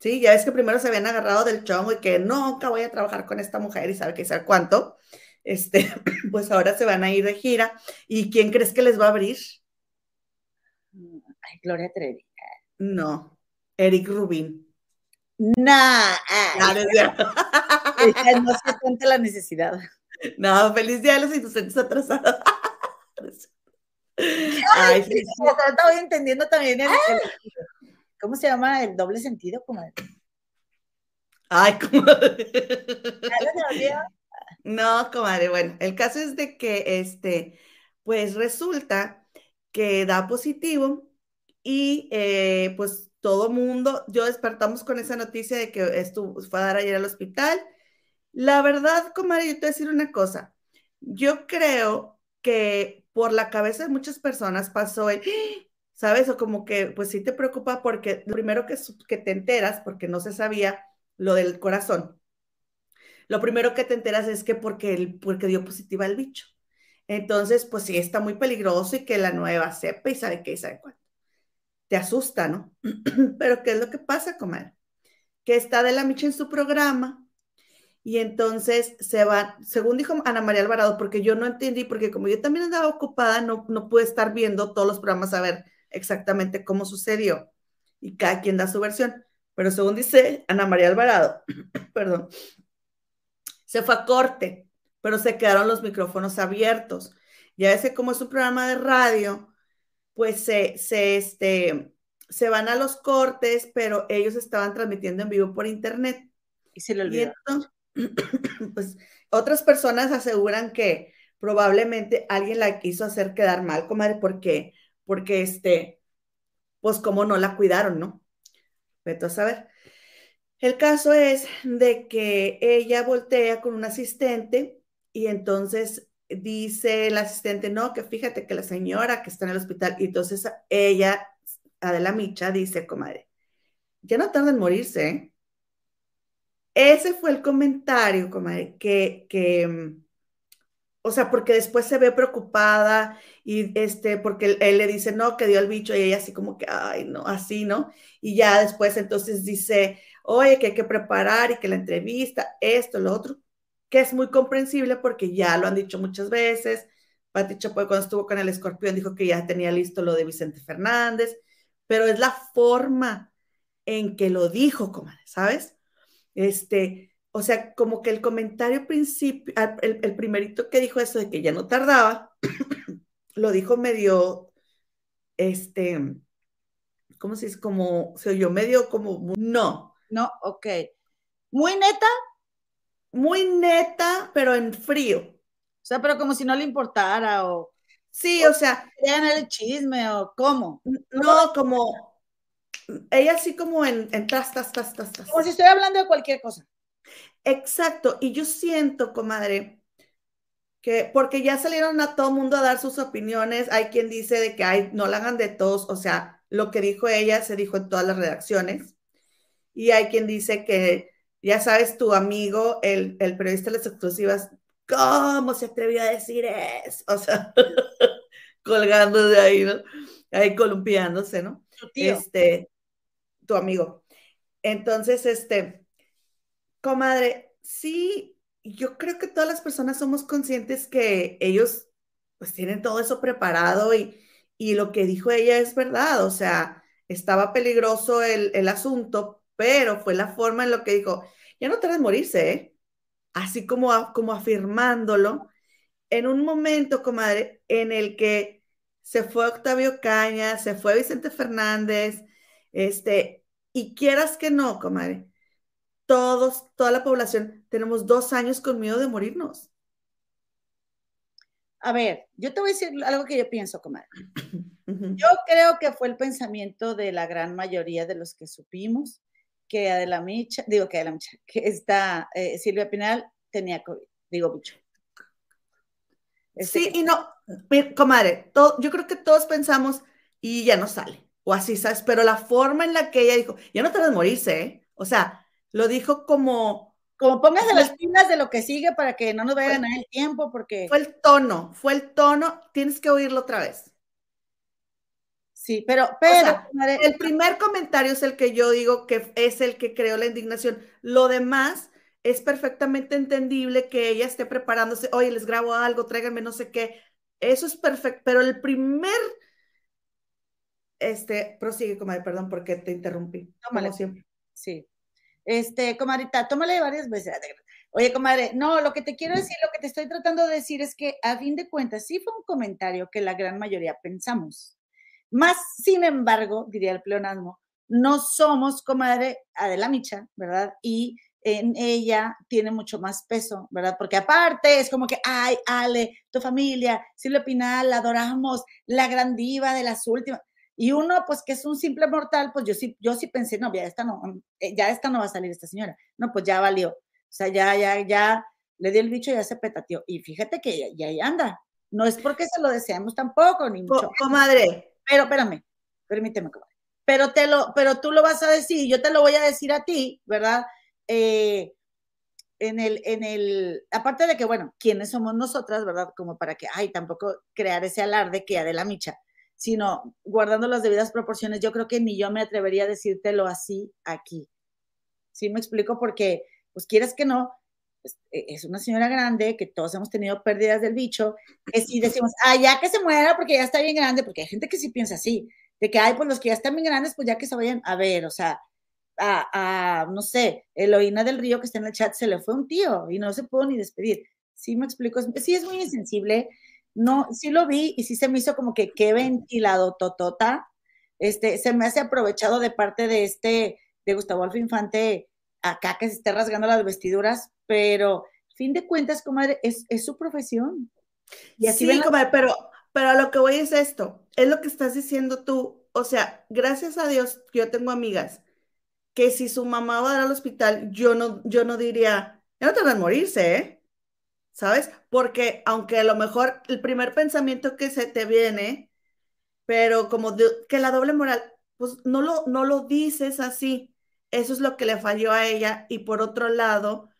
Sí, ya ves que primero se habían agarrado del chongo y que nunca voy a trabajar con esta mujer y sabe qué sabe cuánto. Este, pues ahora se van a ir de gira. ¿Y quién crees que les va a abrir? Ay, Gloria Trevi. No, Eric Rubin. Nah, no se cuenta la necesidad. No, feliz día de los inocentes atrasados. Ay, feliz Estaba entendiendo también el, ¿cómo se llama? El doble sentido, comadre. Ay, ¿cómo? No, comadre, bueno, el caso es de que, este, pues resulta que da positivo y eh, pues todo mundo, yo despertamos con esa noticia de que estuvo, fue a dar ayer al hospital. La verdad, comadre, yo te voy a decir una cosa. Yo creo que por la cabeza de muchas personas pasó el, ¿sabes? O como que, pues sí te preocupa porque lo primero que, que te enteras, porque no se sabía lo del corazón, lo primero que te enteras es que porque, el, porque dio positiva el bicho. Entonces, pues sí, está muy peligroso y que la nueva sepa y sabe qué y sabe cuánto te asusta, ¿no? Pero ¿qué es lo que pasa, comadre? Que está de la Micha en su programa y entonces se va, según dijo Ana María Alvarado, porque yo no entendí, porque como yo también andaba ocupada, no, no pude estar viendo todos los programas a ver exactamente cómo sucedió y cada quien da su versión. Pero según dice Ana María Alvarado, perdón, se fue a corte, pero se quedaron los micrófonos abiertos. Ya ese como es un programa de radio, pues se, se, este, se van a los cortes, pero ellos estaban transmitiendo en vivo por internet. Y se le olvidó. pues otras personas aseguran que probablemente alguien la quiso hacer quedar mal, comadre, porque, porque este, pues como no la cuidaron, ¿no? Vete a saber. El caso es de que ella voltea con un asistente y entonces dice el asistente, no, que fíjate que la señora que está en el hospital, y entonces ella, Adela Micha, dice, comadre, ya no tarda en morirse. Ese fue el comentario, comadre, que, que, mm, o sea, porque después se ve preocupada y este, porque él, le dice, no, que dio el bicho y ella así como que, ay, no, así, ¿no? Y ya después entonces dice, oye, que hay que preparar y que la entrevista, esto, lo otro que es muy comprensible porque ya lo han dicho muchas veces. Pati Chapoy cuando estuvo con el escorpión dijo que ya tenía listo lo de Vicente Fernández, pero es la forma en que lo dijo, ¿sabes? Este, o sea, como que el comentario principio, el, el primerito que dijo eso de que ya no tardaba, lo dijo medio, este, ¿cómo se dice? Como, se oyó medio como, no. No, ok. Muy neta, muy neta, pero en frío. O sea, pero como si no le importara o... Sí, o, sea... Querían el chisme o cómo. No, como... Ella así como en, en tas, tas, tas, tas. Como si estoy hablando de cualquier cosa. Exacto. Y yo siento, comadre, que porque ya salieron a todo mundo a dar sus opiniones, hay quien dice de que hay, no la hagan de todos, o sea, lo que dijo ella se dijo en todas las redacciones. Y hay quien dice que ya sabes, tu amigo, el, periodista de las exclusivas, ¿cómo se atrevió a decir eso? O sea, colgando de ahí, ¿no? Ahí columpiándose, ¿no? Tu tío. Este, tu amigo. Entonces, este, comadre, sí, yo creo que todas las personas somos conscientes que ellos pues tienen todo eso preparado y, y lo que dijo ella es verdad, o sea, estaba peligroso el, el asunto, pero fue la forma en lo que dijo, ya no tarda en morirse, ¿eh? Así como, como afirmándolo, en un momento, comadre, en el que se fue Octavio Caña, se fue Vicente Fernández, este, y quieras que no, comadre, todos, toda la población, tenemos dos años con miedo de morirnos. A ver, yo te voy a decir algo que yo pienso, comadre. Yo creo que fue el pensamiento de la gran mayoría de los que supimos que Adela Micha, digo que Adela Micha, que esta eh, Silvia Pinal tenía COVID, digo bicho. Este sí, y no, comadre, yo creo que todos pensamos y ya no sale, o así, ¿sabes? Pero la forma en la que ella dijo, ya no te vas a morirse, ¿eh? O sea, lo dijo como... Como póngase las pilas de lo que sigue para que no nos vaya a ganar el tiempo, porque... Fue el tono, fue el tono, tienes que oírlo otra vez. Sí, pero, pero el primer comentario es el que yo digo que es el que creó la indignación. Lo demás es perfectamente entendible que ella esté preparándose, oye, les grabo algo, tráiganme no sé qué. Eso es perfecto, pero el primer, este, prosigue, comadre, perdón porque te interrumpí. Tómale siempre. Sí. Este, comadrita, tómale varias veces. Oye, comadre, no, lo que te quiero decir, lo que te estoy tratando de decir es que a fin de cuentas sí fue un comentario que la gran mayoría pensamos. Más, sin embargo, diría el pleonasmo, no somos comadre Adela Micha, ¿verdad? Y en ella tiene mucho más peso, ¿verdad? Porque aparte es como que, ay, Ale, tu familia, Silvia Pinal, la adoramos, la gran diva de las últimas. Y uno, pues que es un simple mortal, pues yo sí, yo sí pensé, no, ya esta no, eh, ya esta no va a salir esta señora. No, pues ya valió. O sea, ya, ya, ya le dio el bicho y ya se petateó. Y fíjate que ya, ahí anda. No es porque se lo deseamos tampoco, ni mucho. Comadre. Pero espérame, permíteme. Pero, te lo, pero tú lo vas a decir, yo te lo voy a decir a ti, ¿verdad? Eh, en el, en el, aparte de que, bueno, ¿quiénes somos nosotras, verdad? Como para que, ay, tampoco crear ese alarde que la Micha, sino guardando las debidas proporciones, yo creo que ni yo me atrevería a decírtelo así aquí. ¿Sí me explico? Porque pues quieres que no, pues, e, es una señora grande, que todos hemos tenido pérdidas del bicho, que si decimos, ah, ya que se muera porque ya está bien grande, porque hay gente que sí piensa así, de que, ay, pues los que ya están bien grandes, pues ya que se vayan a ver, o sea, a, no sé, Eloína del Río que está en el chat, se le fue un tío y no se pudo ni despedir. Sí me explico, sí es muy insensible, no, sí lo vi y sí se me hizo como que qué ventilado totota, este, se me hace aprovechado de parte de este, de Gustavo Alfa Infante, acá que se esté rasgando las vestiduras, pero fin de cuentas, comadre, es, es su profesión. Y así sí, comadre, pero, pero a lo que voy es esto, es lo que estás diciendo tú. O sea, gracias a Dios que yo tengo amigas que si su mamá va a dar al hospital, yo no, yo no diría, ya no te van a morirse, ¿eh? ¿Sabes? Porque aunque a lo mejor el primer pensamiento que se te viene, pero como que la doble moral, pues no lo, no lo dices así. Eso es lo que le falló a ella. Y por otro lado,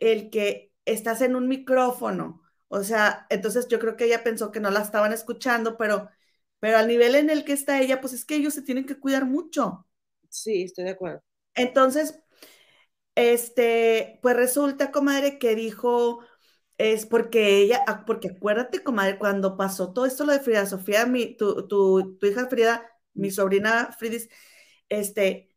el que estás en un micrófono. O sea, entonces yo creo que ella pensó que no la estaban escuchando, pero, pero al nivel en el que está ella, pues es que ellos se tienen que cuidar mucho. Sí, estoy de acuerdo. Entonces, este, pues resulta, comadre, que dijo, es porque ella, ah, porque acuérdate, comadre, cuando pasó todo esto lo de Frida Sofía, mi, tu, tu, tu hija Frida, mi sobrina Fridis, este,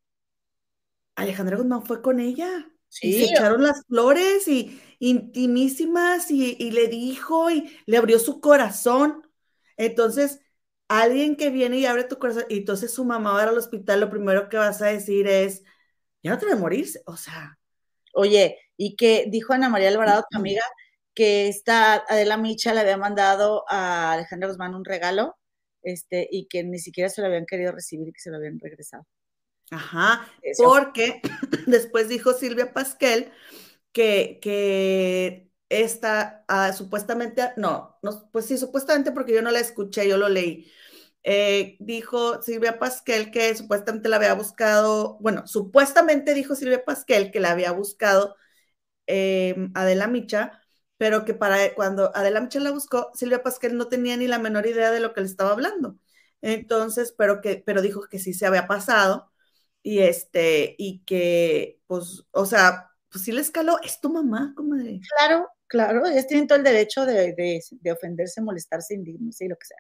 Alejandra Guzmán fue con ella. Sí. Y se echaron las flores y intimísimas y, le dijo y le abrió su corazón. Entonces, alguien que viene y abre tu corazón y entonces su mamá va al hospital, lo primero que vas a decir es, ya no te a morirse, o sea. Oye, y que dijo Ana María Alvarado, tu amiga, que esta Adela Micha le había mandado a Alejandra Guzmán un regalo, este, y que ni siquiera se lo habían querido recibir y que se lo habían regresado. Ajá, porque después dijo Silvia Pasquel que, que esta ah, supuestamente, no, no, pues sí, supuestamente porque yo no la escuché, yo lo leí. Eh, dijo Silvia Pasquel que supuestamente la había buscado, bueno, supuestamente dijo Silvia Pasquel que la había buscado em, Adela Micha, pero que para cuando Adela Micha la buscó, Silvia Pasquel no tenía ni la menor idea de lo que le estaba hablando. Entonces, pero que, pero dijo que sí se había pasado y este, y que, pues, o sea, pues sí le escaló, es tu mamá, comadre. Claro, claro, ellos tienen todo el derecho de, de, ofenderse, molestarse, indignarse y lo que sea.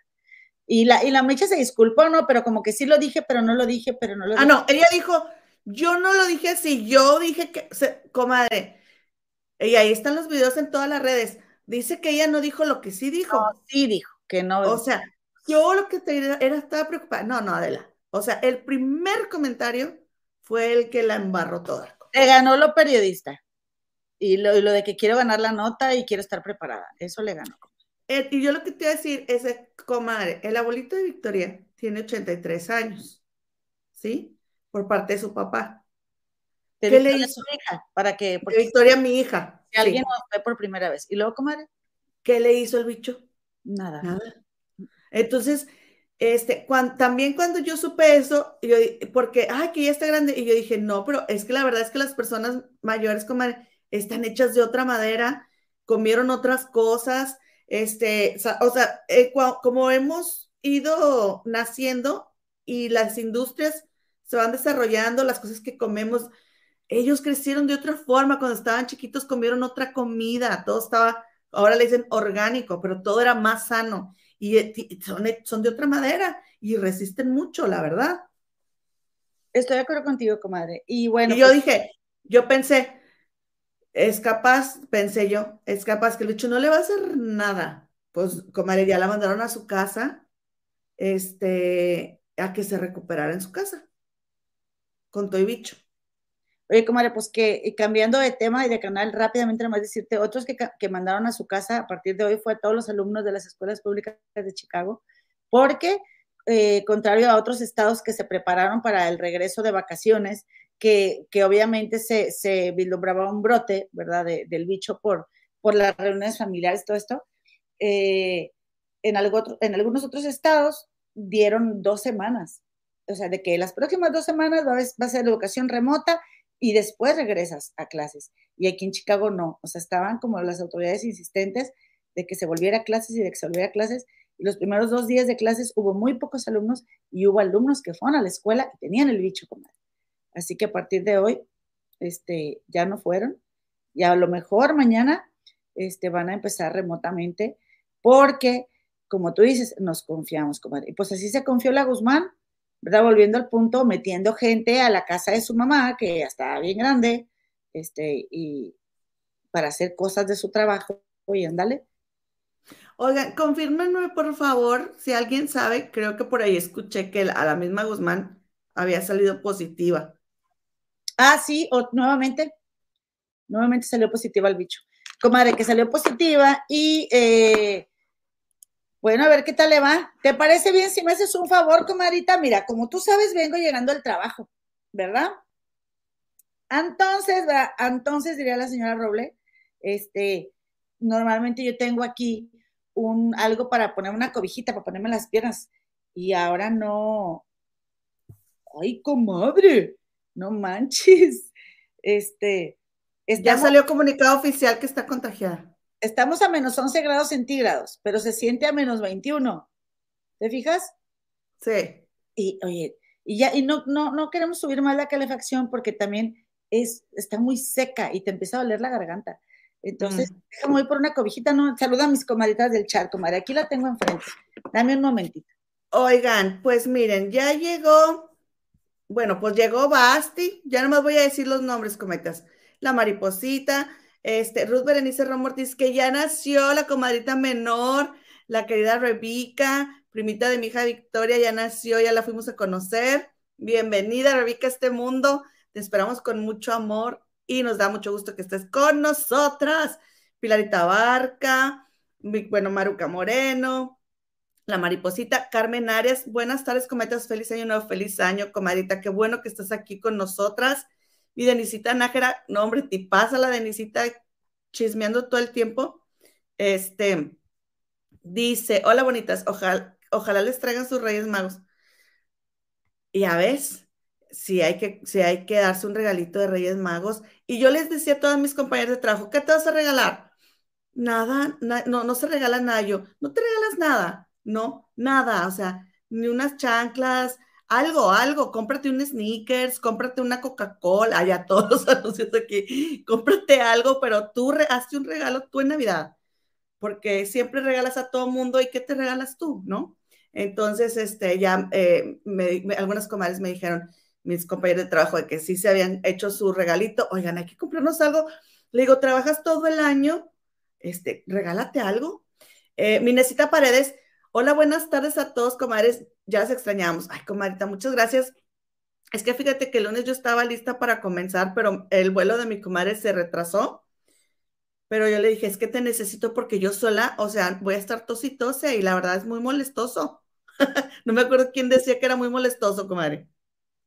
Y la, y la Mecha se disculpó, ¿no? Pero como que sí lo dije, pero no lo dije, pero no lo Ah, no, ella dijo, yo no lo dije así, yo dije que, comadre, y ahí están los videos en todas las redes, dice que ella no dijo lo que sí dijo. No, sí dijo, que no. O sea, yo lo que te era, era estaba preocupada. No, no, Adela, o sea, el primer comentario fue el que la embarró toda. Le ganó lo periodista. Y lo, lo, de que quiero ganar la nota y quiero estar preparada. Eso le ganó. Eh, y yo lo que te voy a decir es, comadre, el abuelito de Victoria tiene 83 años, ¿sí? Por parte de su papá. ¿Qué le hizo? Su hija, para que... Victoria, mi hija. Que alguien nos ve por primera vez. ¿Y luego, comadre? ¿Qué le hizo el bicho? Nada. Nada. Entonces, este, también cuando yo supe eso, yo, porque, ay, que ya está grande, y yo dije, no, pero es que la verdad es que las personas mayores como están hechas de otra madera, comieron otras cosas, este, o sea, eh, como hemos ido naciendo, y las industrias se van desarrollando, las cosas que comemos, ellos crecieron de otra forma, cuando estaban chiquitos comieron otra comida, todo estaba, ahora le dicen orgánico, pero todo era más sano y eh, son, de otra madera y resisten mucho, la verdad. Estoy de acuerdo contigo, comadre. Y bueno. yo pues dije, yo pensé, es capaz, pensé yo, es capaz que el bicho no le va a hacer nada. Pues, comadre, ya la mandaron a su casa, este, a que se recuperara en su casa, con todo y bicho. Oye, comadre, pues que cambiando de tema y de canal, rápidamente nomás decirte, otros que, que, mandaron a su casa a partir de hoy fue a todos los alumnos de las escuelas públicas de Chicago, porque eh, contrario a otros estados que se prepararon para el regreso de vacaciones, que, que obviamente se, se, vislumbraba un brote, ¿verdad?, del bicho por, por las reuniones familiares, todo esto, eh, en, algo, en algunos otros estados dieron dos semanas, o sea, de que las próximas dos semanas va a ser educación remota y después regresas a clases. Y aquí en Chicago no, o sea, estaban como las autoridades insistentes de que se volviera a clases y de que se volviera a clases. Y los primeros dos días de clases hubo muy pocos alumnos y hubo alumnos que fueron a la escuela y tenían el bicho como Así que a partir de hoy, este, ya no fueron. Y a lo mejor mañana este, van a empezar remotamente porque, como tú dices, nos confiamos, comadre. Y pues así se confió la Guzmán, ¿verdad? Volviendo al punto, metiendo gente a la casa de su mamá, que ya estaba bien grande, este, y para hacer cosas de su trabajo, y ándale. Oigan, confírmenme por favor, si alguien sabe, creo que por ahí escuché que a la misma Guzmán había salido positiva. Ah, sí, o, nuevamente, nuevamente salió positiva el bicho. Comadre, que salió positiva y eh, bueno, a ver qué tal le va. ¿Te parece bien si me haces un favor, comadrita? Mira, como tú sabes, vengo llegando al trabajo, ¿verdad? Entonces, entonces diría la señora Roble, este, normalmente yo tengo aquí un algo para poner una cobijita, para ponerme las piernas, y ahora no. Ay, comadre, no manches. Este, ya salió comunicado oficial que está contagiada estamos a menos 11 grados centígrados, pero se siente a menos 21. ¿Te fijas? Sí. Y oye, y ya, y no, no, no queremos subir más la calefacción porque también es, está muy seca y te empieza a doler la garganta. Entonces, mm. déjame voy por una cobijita, no, saluda a mis comaditas del chat, comadre, aquí la tengo enfrente. Dame un momentito. Oigan, pues miren, ya llegó, bueno, pues llegó Basti, ya no más voy a decir los nombres, cometas. La mariposita, este, Ruth Berenice Romortis, que ya nació la comadrita menor, la querida Rebeca, primita de mi hija Victoria, ya nació, ya la fuimos a conocer. Bienvenida, Rebeca, a este mundo. Te esperamos con mucho amor y nos da mucho gusto que estés con nosotras. Pilarita Barca, bueno, Maruca Moreno, la mariposita, Carmen Arias. Buenas tardes, cometas. Feliz año nuevo, feliz año, comadrita. Qué bueno que estás aquí con nosotras. Mi Denisita Nájera, no, hombre, te pasa la Denisita chismeando todo el tiempo. Este dice: Hola, bonitas, ojalá, ojalá les traigan sus Reyes Magos. Y a ves, si hay, que, si hay que darse un regalito de Reyes Magos. Y yo les decía a todas mis compañeras de trabajo: ¿qué te vas a regalar? Nada, no, no se regala nada. Yo, no te regalas nada, no, nada, o sea, ni unas chanclas, algo, algo, cómprate un sneakers, cómprate una Coca-Cola, ya todos los anuncios aquí, cómprate algo, pero tú hazte un regalo tú en Navidad, porque siempre regalas a todo mundo y ¿qué te regalas tú, no? Entonces, este, ya eh, algunas comadres me dijeron, mis compañeros de trabajo, de que sí se habían hecho su regalito, oigan, hay que comprarnos algo. Le digo, ¿trabajas todo el año? Este, regálate algo. Eh, Minecita Paredes, Hola, buenas tardes a todos, comadres. Ya las extrañamos. Ay, comadrita, muchas gracias. Es que fíjate que el lunes yo estaba lista para comenzar, pero el vuelo de mi comadre se retrasó. Pero yo le dije, es que te necesito porque yo sola, o sea, voy a estar tos y y la verdad es muy molestoso. no me acuerdo quién decía que era muy molestoso, comadre.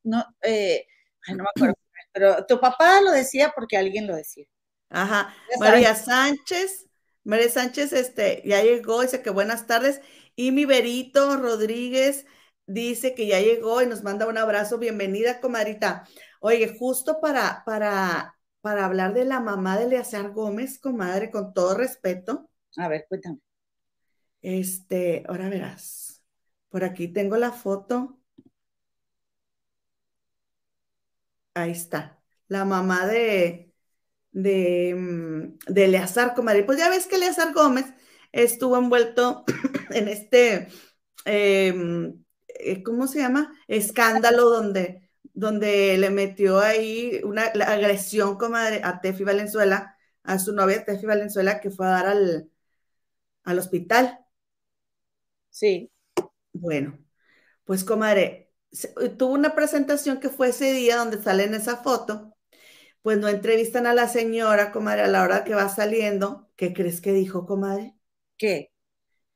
No, eh, no me acuerdo, pero tu papá lo decía porque alguien lo decía. Ajá. María Sánchez, María Sánchez, este, ya llegó, dice que buenas tardes. Y mi Berito Rodríguez dice que ya llegó y nos manda un abrazo. Bienvenida, comadrita. Oye, justo para, para, para hablar de la mamá de Eleazar Gómez, comadre, con todo respeto. A ver, cuéntame. Este, ahora verás. Por aquí tengo la foto. Ahí está. La mamá de, de, mm, de Eleazar, comadre. Pues ya ves que Eleazar Gómez estuvo envuelto en este, em, eh, ¿cómo se llama? Escándalo donde, donde le metió ahí una agresión, comadre, a Tefi Valenzuela, a su novia Tefi Valenzuela, que fue a dar al, al hospital. Sí. Bueno, pues comadre, tuvo una presentación que fue ese día donde sale en esa foto, pues no entrevistan a la señora, comadre, a la hora que va saliendo. ¿Qué crees que dijo, comadre? ¿Qué?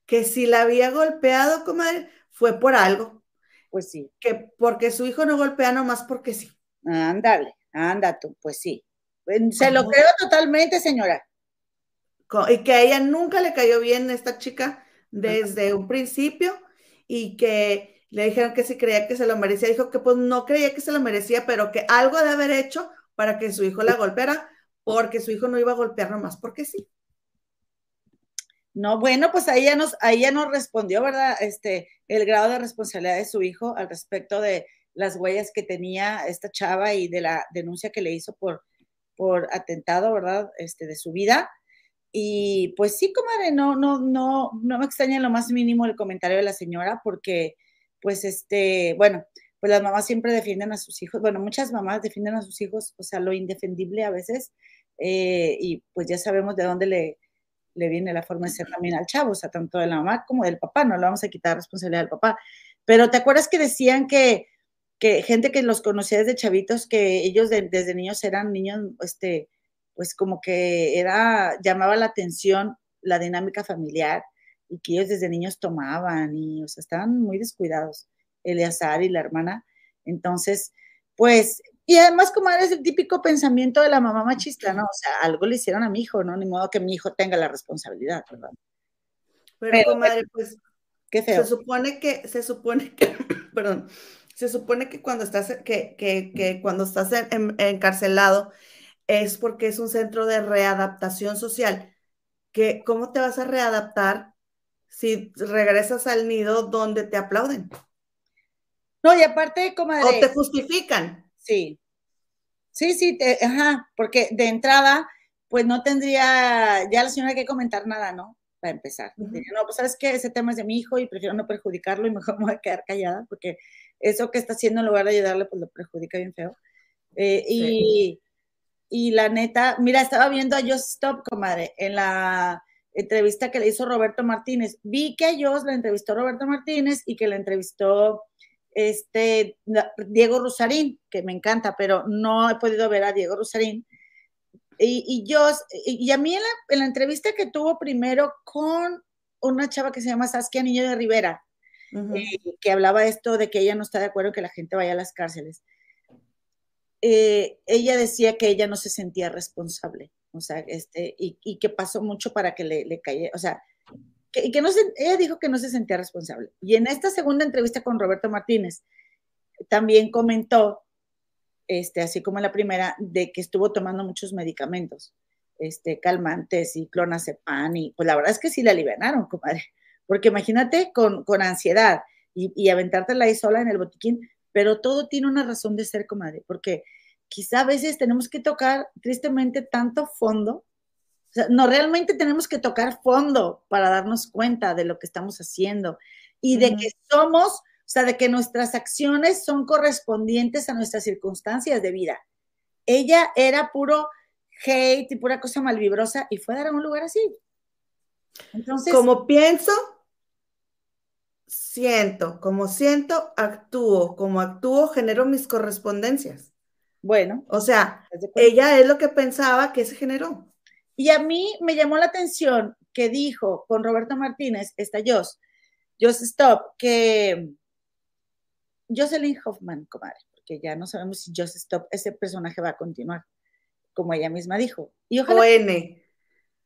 Que si la había golpeado, comadre, fue por algo. Pues sí. Que porque su hijo no golpea nomás porque sí. Ándale, anda tú, pues sí. Se lo creo totalmente, señora. Y que a ella nunca le cayó bien esta chica desde un principio y que le dijeron que si creía que se lo merecía. Dijo que pues no creía que se lo merecía, pero que algo de haber hecho para que su hijo la golpeara, porque su hijo no iba a golpear nomás porque sí. No, bueno, pues ahí ya nos, ahí ya nos respondió, ¿verdad? Este, el grado de responsabilidad de su hijo al respecto de las huellas que tenía esta chava y de la denuncia que le hizo por, por atentado, ¿verdad? Este, de su vida. Y pues sí, comadre, no, no, no, no me extraña en lo más mínimo el comentario de la señora, porque, pues, este, bueno, pues las mamás siempre defienden a sus hijos, bueno, muchas mamás defienden a sus hijos, o sea, lo indefendible a veces, eh, y pues ya sabemos de dónde le, le viene la forma de ser también al chavo, o sea, tanto de la mamá como del papá, no le vamos a quitar responsabilidad al papá. Pero ¿te acuerdas que decían que, que gente que los conocía desde chavitos, que ellos desde niños eran niños, este, pues como que era, llamaba la atención la dinámica familiar y que ellos desde niños tomaban y, o sea, estaban muy descuidados, Eleazar y la hermana. Entonces, pues, y además como era el típico pensamiento de la mamá machista, ¿no? O sea, algo le hicieron a mi hijo, ¿no? Ni modo que mi hijo tenga la responsabilidad, ¿verdad? Pero, comadre, pues, qué feo. Se supone que, se supone que, perdón, se supone que cuando estás, que, que, que cuando estás encarcelado, es porque es un centro de readaptación social. Que, ¿Cómo te vas a readaptar si regresas al nido donde te aplauden? No, y aparte, como O te justifican. Sí. Sí, sí, ajá, porque de entrada, pues no tendría ya la señora que comentar nada, ¿no? Para empezar. no, pues sabes que ese tema es de mi hijo y prefiero no perjudicarlo y mejor me voy a quedar callada, porque eso que está haciendo en lugar de ayudarle, pues lo perjudica bien feo. Eh, y, y la neta, mira, estaba viendo a Just Stop, comadre, en la entrevista que le hizo Roberto Martínez. Vi que a Just la entrevistó Roberto Martínez y que la entrevistó este Diego Rosarín, que me encanta, pero no he podido ver a Diego Rosarín. Y, y yo, y a mí en la, entrevista que tuvo primero con una chava que se llama Saskia Niño de Rivera, eh, que hablaba esto de que ella no está de acuerdo en que la gente vaya a las cárceles. Eh, ella decía que ella no se sentía responsable, o sea, este, y, que pasó mucho para que le, le cayera, o sea, que, que no se, ella dijo que no se sentía responsable. Y en esta segunda entrevista con Roberto Martínez, también comentó, este, así como en la primera, de que estuvo tomando muchos medicamentos, este, calmantes y clonazepam, y pues la verdad es que sí la alivianaron, comadre, porque imagínate con, con ansiedad y, y aventártela ahí sola en el botiquín, pero todo tiene una razón de ser, comadre, porque quizá a veces tenemos que tocar tristemente tanto fondo, o sea, no realmente tenemos que tocar fondo para darnos cuenta de lo que estamos haciendo y de que somos, o sea, de que nuestras acciones son correspondientes a nuestras circunstancias de vida. Ella era puro hate y pura cosa malvibrosa y fue a dar a un lugar así. Entonces, como pienso, siento, como siento, actúo, como actúo, genero mis correspondencias. Bueno. O sea, ella es lo que pensaba que se generó. Y a mí me llamó la atención que dijo con Roberto Martínez, esta Joss, Joss Stop, que Jocelyn Hoffman, comadre, porque ya no sabemos si Joss Stop, ese personaje va a continuar, como ella misma dijo. Y o N.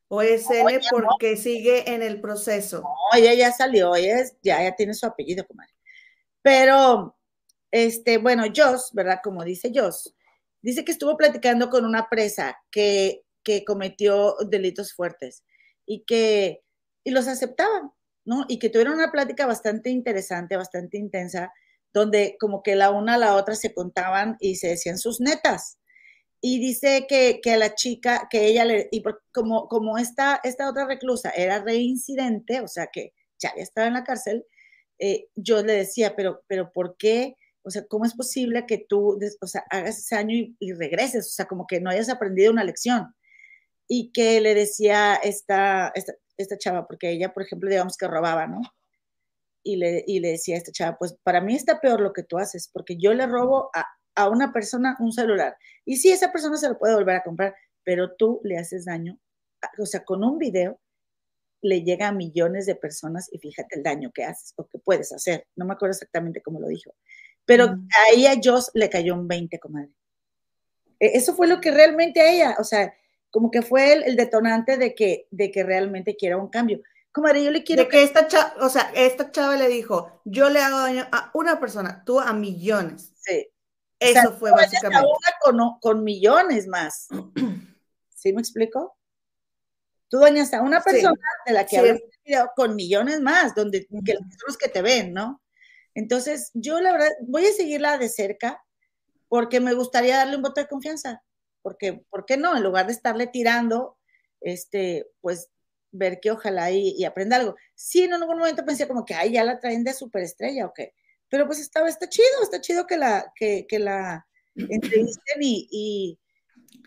O es N porque sigue en el proceso. No, ella ya salió, ella ya, ya tiene su apellido, comadre. Pero, este, bueno, Joss, ¿verdad? Como dice Joss, dice que estuvo platicando con una presa que, que cometió delitos fuertes y que y los aceptaban, ¿no? Y que tuvieron una plática bastante interesante, bastante intensa, donde como que la una a la otra se contaban y se decían sus netas. Y dice que, que la chica, que ella le, y como, como esta, esta otra reclusa era reincidente, o sea que ya había estado en la cárcel, eh, yo le decía, pero, pero ¿por qué? O sea, ¿cómo es posible que tú, o sea, hagas ese año y, regreses? O sea, como que no hayas aprendido una lección. Y que le decía esta, esta, esta chava, porque ella, por ejemplo, digamos que robaba, ¿no? Y le, y le decía a esta chava, pues para mí está peor lo que tú haces, porque yo le robo a, a una persona un celular. Y sí, esa persona se lo puede volver a comprar, pero tú le haces daño. O sea, con un video le llega a millones de personas y fíjate el daño que haces o que puedes hacer. No me acuerdo exactamente cómo lo dijo. Pero mm. a ella Joss le cayó un 20, comadre. E, eso fue lo que realmente a ella, o sea, como que fue el, detonante de que, de que realmente quiera un cambio. Comadre, yo le quiero... De que esta chava, o sea, esta chava le dijo, yo le hago daño a una persona, tú a millones. Sí. Eso fue básicamente. con, con millones más. ¿Sí me explico? Tú dañas a una persona de la que hablas con millones más, donde que los que te ven, ¿no? Entonces, yo la verdad voy a seguirla de cerca porque me gustaría darle un voto de confianza. Porque, ¿por qué no? En lugar de estarle tirando, este, pues ver que ojalá y, aprenda algo. Sí, en algún momento pensé como que, ay, ya la traen de superestrella o qué. Pero pues estaba, está chido, está chido que la, que, que la entrevisten y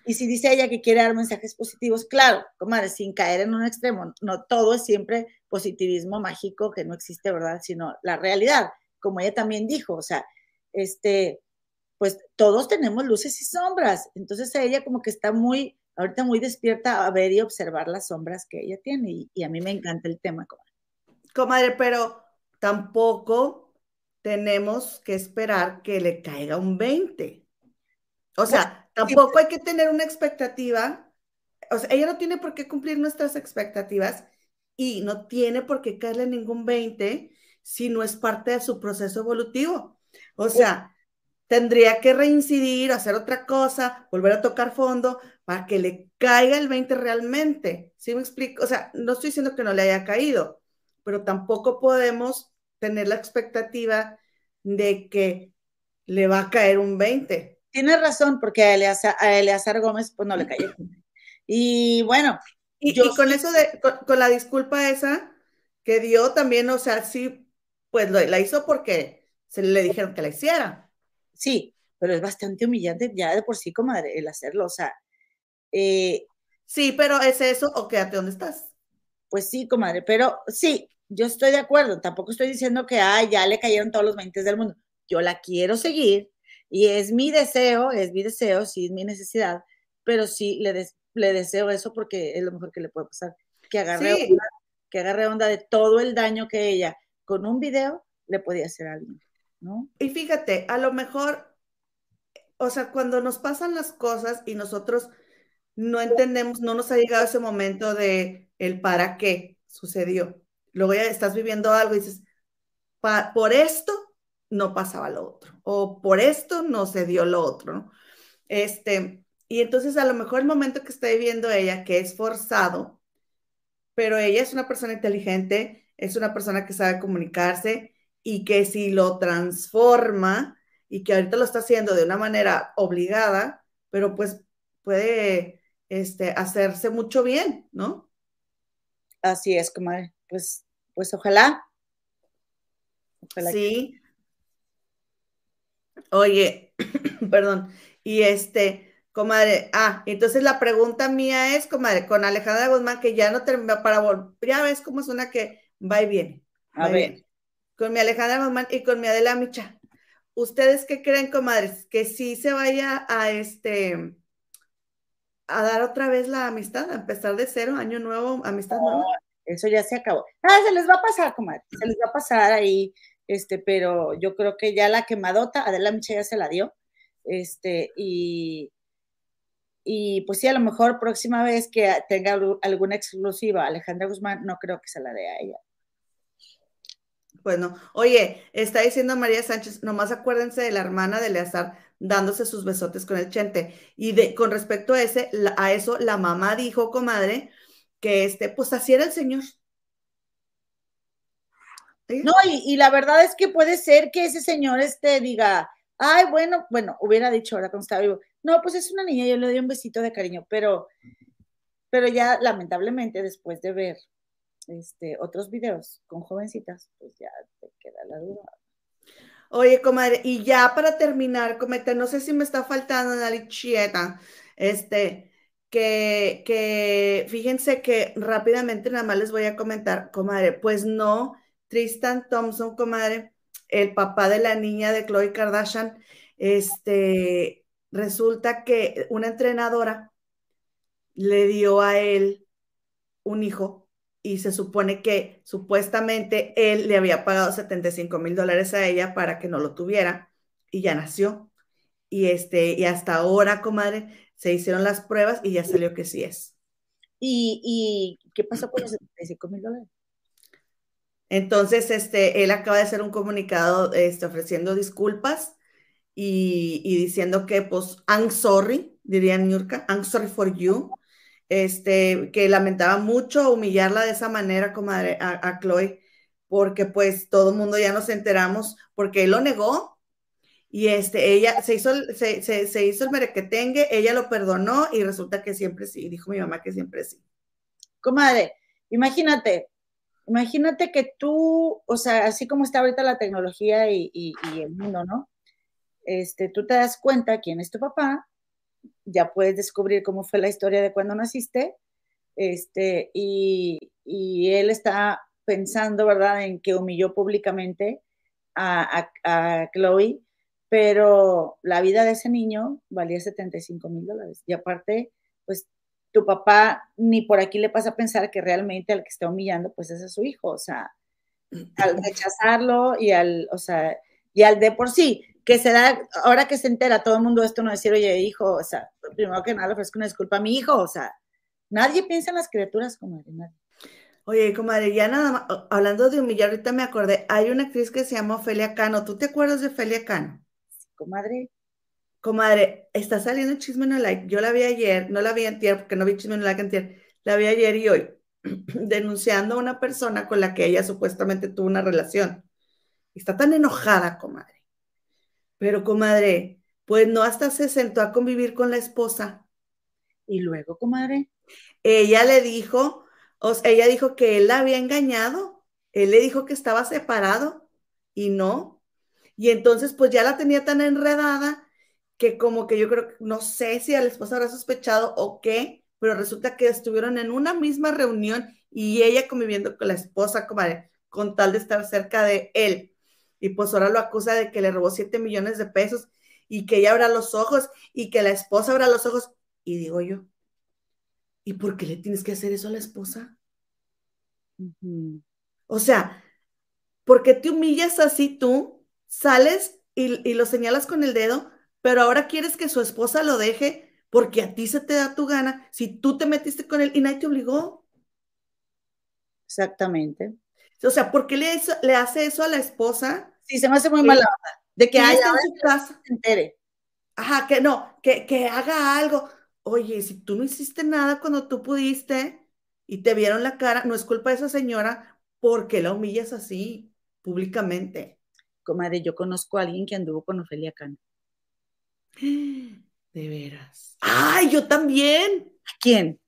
y si dice ella que quiere dar mensajes positivos, claro, comadre, sin caer en un extremo, no todo es siempre positivismo mágico que no existe, ¿verdad? Sino la realidad, como ella también dijo, o sea, este, pues todos tenemos luces y sombras, entonces ella como que está muy, ahorita muy despierta a ver y observar las sombras que ella tiene y, y a mí me encanta el tema, comadre. Comadre, pero tampoco tenemos que esperar que le caiga un 20. O sea, tampoco hay que tener una expectativa. O sea, ella no tiene por qué cumplir nuestras expectativas y no tiene por qué caerle ningún 20 si no es parte de su proceso evolutivo. O sea, tendría que reincidir, hacer otra cosa, volver a tocar fondo para que le caiga el 20 realmente. ¿Sí me explico? O sea, no estoy diciendo que no le haya caído, pero tampoco podemos tener la expectativa de que le va a caer un 20 tiene razón, porque a Eleazar, Gómez pues no le cayó. Y bueno. Y, yo con eso de, con, la disculpa esa que dio también, o sea, sí, pues la hizo porque se le dijeron que la hiciera. Sí, pero es bastante humillante ya de por sí, como el hacerlo, o sea. Eh, sí, pero es eso o quédate donde estás. Pues sí, comadre, pero sí, yo estoy de acuerdo. Tampoco estoy diciendo que, ay, ya le cayeron todos los 20 del mundo. Yo la quiero seguir, y es mi deseo, es mi deseo, sí es mi necesidad, pero sí le, le deseo eso porque es lo mejor que le puede pasar, que agarre, onda, que agarre onda de todo el daño que ella con un video le podía hacer a alguien, Y fíjate, a lo mejor, o sea, cuando nos pasan las cosas y nosotros no entendemos, no nos ha llegado ese momento de el para qué sucedió. Luego ya estás viviendo algo y dices, por esto no pasaba lo otro, o por esto no se dio lo otro. Este, y entonces a lo mejor el momento que está viviendo ella, que es forzado, pero ella es una persona inteligente, es una persona que sabe comunicarse y que si lo transforma y que ahorita lo está haciendo de una manera obligada, pero pues puede este, hacerse mucho bien, ¿no? Así es, comadre. Pues, pues ojalá. ojalá sí, Oye, perdón, y este, comadre, ah, entonces la pregunta mía es, comadre, con Alejandra Guzmán, que ya no termina para volver, ya ves cómo es una que va y viene. a ver. Con mi Alejandra Guzmán y con mi Adela Micha. ¿Ustedes qué creen, comadres? Que sí se vaya a este a dar otra vez la amistad, a empezar de cero, año nuevo, amistad nueva. Eso ya se acabó. Ah, se les va a pasar, comadre, se les va a pasar ahí este, pero yo creo que ya la quemadota, Adela Micha ya se la dio, este, y, y pues sí, a lo mejor próxima vez que tenga alguna exclusiva Alejandra Guzmán, no creo que se la dé a ella. Bueno, oye, está diciendo María Sánchez, nomás acuérdense de la hermana de Eleazar dándose sus besotes con el chente. Y de, con respecto a ese, a eso, la mamá dijo, comadre, que este, pues así era el señor. No, y, la verdad es que puede ser que ese señor este diga, ay, bueno, bueno, hubiera dicho ahora cuando estaba vivo, no, pues es una niña, yo le doy un besito de cariño, pero, pero ya lamentablemente después de ver este, otros videos con jovencitas, pues ya te queda la duda. Oye, comadre, y ya para terminar, comete, no sé si me está faltando la chieta, este, que, que fíjense que rápidamente nada más les voy a comentar, comadre, pues no, Tristan Thompson, comadre, el papá de la niña de Chloe Kardashian, este, resulta que una entrenadora le dio a él un hijo y se supone que supuestamente él le había pagado 75 mil dólares a ella para que no lo tuviera y ya nació. Y, este, y hasta ahora, comadre, se hicieron las pruebas y ya salió que sí es. ¿Y, qué pasó con los 75 mil dólares? Entonces, este, él acaba de hacer un comunicado este, ofreciendo disculpas y, y, diciendo que, pues, I'm sorry, diría Nurka, I'm sorry for you, este, que lamentaba mucho humillarla de esa manera, comadre, a, a Chloe, porque pues todo el mundo ya nos enteramos, porque él lo negó, y este, ella se hizo, se, se, se hizo el merequetengue, ella lo perdonó y resulta que siempre sí, dijo mi mamá que siempre sí. Comadre, imagínate, imagínate que tú, o sea, así como está ahorita la tecnología y, y, y el mundo, ¿no? Este, tú te das cuenta quién es tu papá, ya puedes descubrir cómo fue la historia de cuando naciste, este, y, y él está pensando, ¿verdad?, en que humilló públicamente a, a, a, Chloe, pero la vida de ese niño valía 75 mil dólares. Y aparte, pues tu papá ni por aquí le pasa a pensar que realmente al que está humillando, pues es su hijo, o sea, al rechazarlo y al, o sea, y al de por sí, que se da, ahora que se entera todo el mundo esto, no decir, oye, hijo, o sea, primero que nada le ofrezco una disculpa a mi hijo, o sea, nadie piensa en las criaturas como nadie. Oye, comadre, ya nada más, hablando de humillar, ahorita me acordé, hay una actriz que se llama Ofelia Cano, ¿tú te acuerdas de Ofelia Cano? Sí, comadre. Comadre, está saliendo chisme en el like, yo la vi ayer, no la vi antier, porque no vi chisme en el like antier, la vi ayer y hoy, denunciando a una persona con la que ella supuestamente tuvo una relación. Está tan enojada, comadre pero, comadre, pues no hasta se sentó a convivir con la esposa. Y luego, comadre. Ella le dijo, o sea, ella dijo que él la había engañado. Él le dijo que estaba separado y no. Y entonces, pues ya la tenía tan enredada que como que yo creo, no sé si a la esposa habrá sospechado o qué, pero resulta que estuvieron en una misma reunión y ella conviviendo con la esposa, comadre, con tal de estar cerca de él y pues ahora lo acusa de que le robó 7 millones de pesos y que ella abra los ojos y que la esposa abra los ojos. Y digo yo, ¿y por qué le tienes que hacer eso a la esposa? O sea, ¿por qué te humillas así tú? Sales y, y, lo señalas con el dedo, pero ahora quieres que su esposa lo deje porque a ti se te da tu gana, si tú te metiste con él y nadie te obligó. Exactamente. O sea, ¿por qué le, le hace eso a la esposa? Sí, se me hace muy mala De que haya en su casa. Se entere. Ajá, que no, que, que haga algo. Oye, si tú no hiciste nada cuando tú pudiste y te vieron la cara, no es culpa de esa señora porque la humillas así públicamente. Comadre, yo conozco a alguien que anduvo con Ofelia Cano. De veras. ¡Ay, yo también! ¿A quién?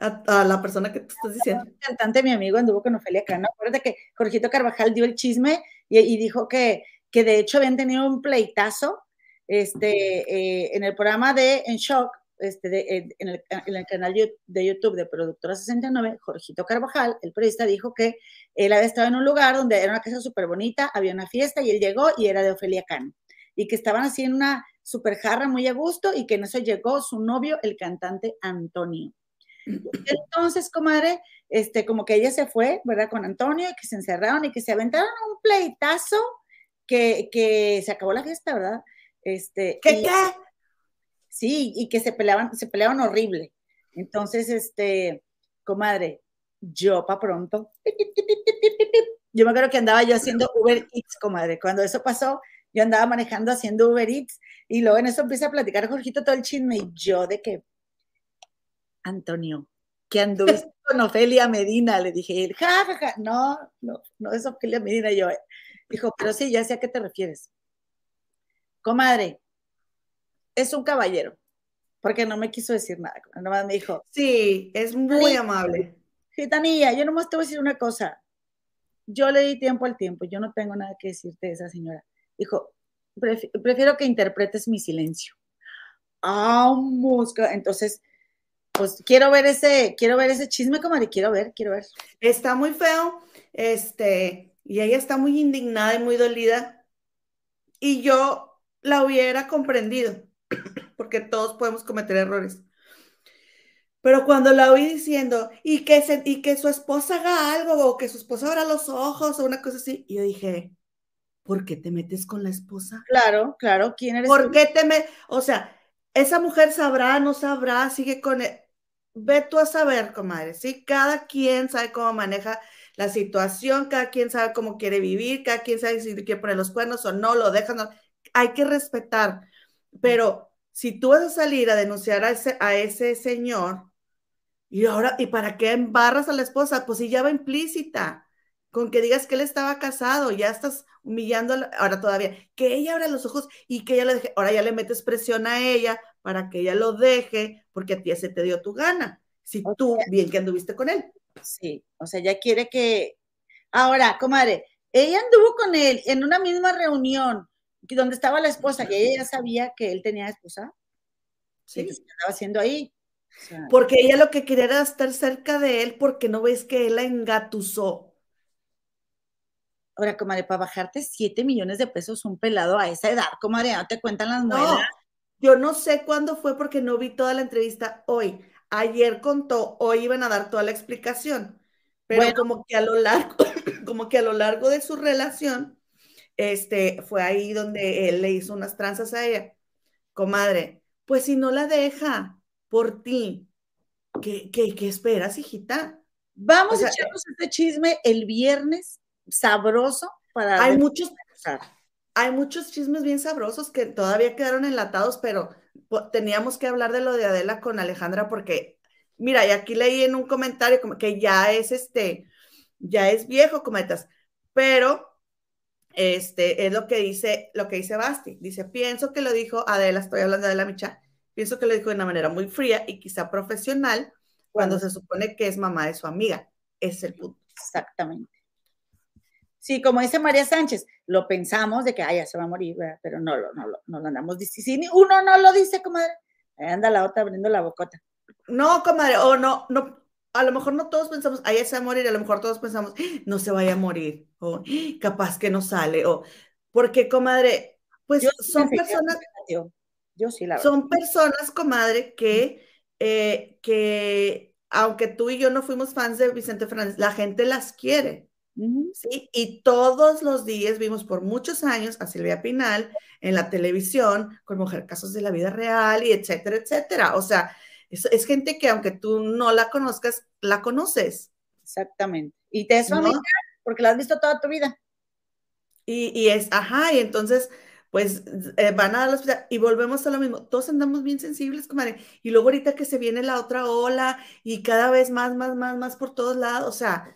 A, la persona que tú estás diciendo. Un cantante, mi amigo, anduvo con Ofelia Cano. Acuérdate que Jorgito Carvajal dio el chisme y, dijo que, que de hecho habían tenido un pleitazo este, eh, en el programa de En Shock, este, de, en, el, en, el, canal de YouTube de Productora 69, Jorgito Carvajal, el periodista, dijo que él había estado en un lugar donde era una casa súper bonita, había una fiesta y él llegó y era de Ofelia Cano. Y que estaban así en una super jarra muy a gusto y que en eso llegó su novio, el cantante Antonio. Entonces, comadre, este, como que ella se fue, ¿verdad? Con Antonio, que se encerraron y que se aventaron un pleitazo que, que se acabó la fiesta, ¿verdad? Este, ¿Qué, qué? Sí, y que se peleaban, se peleaban horrible. Entonces, este, comadre, yo pa' pronto. Yo me acuerdo que andaba yo haciendo Uber Eats, comadre. Cuando eso pasó, yo andaba manejando haciendo Uber Eats y luego en eso empieza a platicar Jorgito todo el chisme y yo de que Antonio, que anduviste con Ofelia Medina, le dije, ja, ja, ja, no, no, no es Ofelia Medina, yo. Dijo, pero sí, ya sé a qué te refieres. Comadre, es un caballero, porque no me quiso decir nada, nomás me dijo. Sí, es muy amable. Gitanilla, yo nomás te voy a decir una cosa. Yo le di tiempo al tiempo, yo no tengo nada que decirte de esa señora. Dijo, prefiero que interpretes mi silencio. Ah, mosca. Entonces, pues quiero ver ese, quiero ver ese chisme, comadre, quiero ver, quiero ver. Está muy feo, este, y ella está muy indignada y muy dolida. Y yo la hubiera comprendido, porque todos podemos cometer errores. Pero cuando la oí diciendo, y que, se, y que su esposa haga algo, o que su esposa abra los ojos, o una cosa así, yo dije, ¿por qué te metes con la esposa? Claro, claro, ¿quién eres? ¿Por qué te metes? O sea, esa mujer sabrá, no sabrá, sigue con... él. Ve tú a saber, comadre, ¿sí? Cada quien sabe cómo maneja la situación, cada quien sabe cómo quiere vivir, cada quien sabe si quiere poner los cuernos o no, lo dejan, hay que respetar. Pero si tú vas a salir a denunciar a ese, a ese señor, y ahora, ¿y para qué embarras a la esposa? Pues si ya va implícita, con que digas que él estaba casado, ya estás humillando, ahora todavía, que ella abra los ojos y que ella le deje, ahora ya le metes presión a ella para que ella lo deje, porque a ti se te dio tu gana, si tú bien que anduviste con él. Sí, o sea, ya quiere que, ahora, comadre, ella anduvo con él en una misma reunión, donde estaba la esposa, y ella ya sabía que él tenía esposa. Sí. ¿Qué estaba haciendo ahí? porque ella lo que quería era estar cerca de él porque no ves que él la engatusó. Ahora, comadre, para bajarte 7 millones de pesos un pelado a esa edad, comadre, no te cuentan las muelas. Yo no sé cuándo fue porque no vi toda la entrevista hoy. Ayer contó, hoy iban a dar toda la explicación. Pero como que a lo largo, como que a lo largo de su relación, este, fue ahí donde él le hizo unas tranzas a ella. Comadre, pues si no la deja por ti, ¿qué, qué, esperas, hijita? Vamos a echarnos este chisme el viernes, sabroso, para... Hay muchos, hay muchos chismes bien sabrosos que todavía quedaron enlatados, pero teníamos que hablar de lo de Adela con Alejandra porque, mira, y aquí leí en un comentario como que ya es este, ya es viejo, cometas, pero este, es lo que dice, lo que dice Basti. Dice, pienso que lo dijo Adela, estoy hablando de Adela Micha, pienso que lo dijo de una manera muy fría y quizá profesional cuando se supone que es mamá de su amiga. Es el punto. Exactamente. Sí, como dice María Sánchez, lo pensamos de que, ay, ya se va a morir, pero no, no, no, no lo andamos diciendo. Uno no lo dice, comadre. Ahí anda la otra abriendo la bocota. No, comadre, o no, no, a lo mejor no todos pensamos, ahí se va a morir, a lo mejor todos pensamos, no se vaya a morir, o capaz que no sale, o porque, comadre, pues son personas, yo sí la son personas, comadre, que, eh, que aunque tú y yo no fuimos fans de Vicente Fernández, la gente las quiere. ¿Sí? Y todos los días vimos por muchos años a Silvia Pinal en la televisión con Mujer Casos de la Vida Real y etcétera, etcétera. O sea, es, gente que aunque tú no la conozcas, la conoces. Exactamente. Y te es familiar porque la has visto toda tu vida. Y, es, ajá, y entonces, pues eh, van a dar y volvemos a lo mismo. Todos andamos bien sensibles, comadre. Y luego ahorita que se viene la otra ola y cada vez más, más, más, más por todos lados, o sea,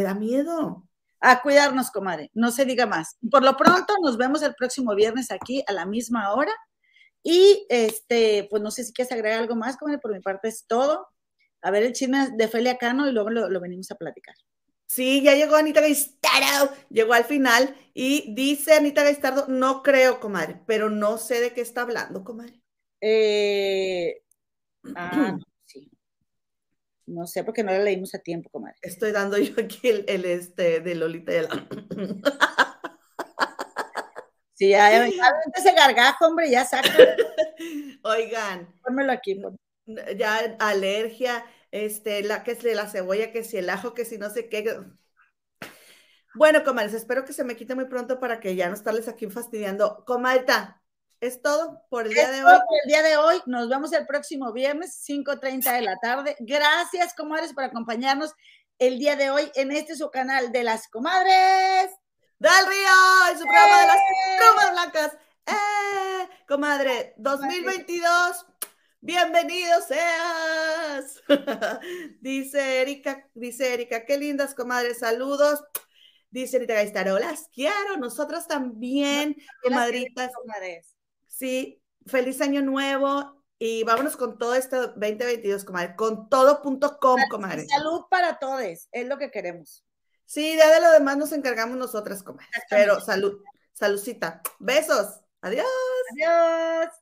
da miedo. A cuidarnos, comadre, no se diga más. Por lo pronto, nos vemos el próximo viernes aquí a la misma hora. Y este, pues no sé si quieres agregar algo más, como por mi parte es todo. A ver el chisme de Felia Cano y luego lo, venimos a platicar. Sí, ya llegó Anita Gaistardo, llegó al final y dice Anita Gaistardo, no creo, comadre, pero no sé de qué está hablando, comadre. Eh, ah, no, sé porque no la leímos a tiempo, comadre. Estoy dando yo aquí el, este de Lolita de la... Sí, ya, ese gargajo, hombre, ya saca. Oigan. Pónmelo aquí. Ya alergia, este, la que es de la cebolla, que si el ajo, que si no sé qué. Bueno, comadres, espero que se me quite muy pronto para que ya no estarles aquí fastidiando. Comadita, es todo por el día de hoy. Por el día de hoy. Nos vemos el próximo viernes, 5.30 de la tarde. Gracias, comadres, por acompañarnos el día de hoy en este su canal de las comadres. Del Río, en su programa de las plumas blancas. ¡Eh! Comadre, 2022, Bienvenido seas. dice Erika, dice Erika, qué lindas comadres, saludos. Dice Erika Gaistaro, las quiero, nosotras también, comadritas. Sí, feliz año nuevo y vámonos con todo este 2022, comadre, con todo.com, comadre. Salud para todos, es lo que queremos. Sí, ya de lo demás nos encargamos nosotras, comadre. Pero salud, saludcita. Besos. Adiós. Adiós.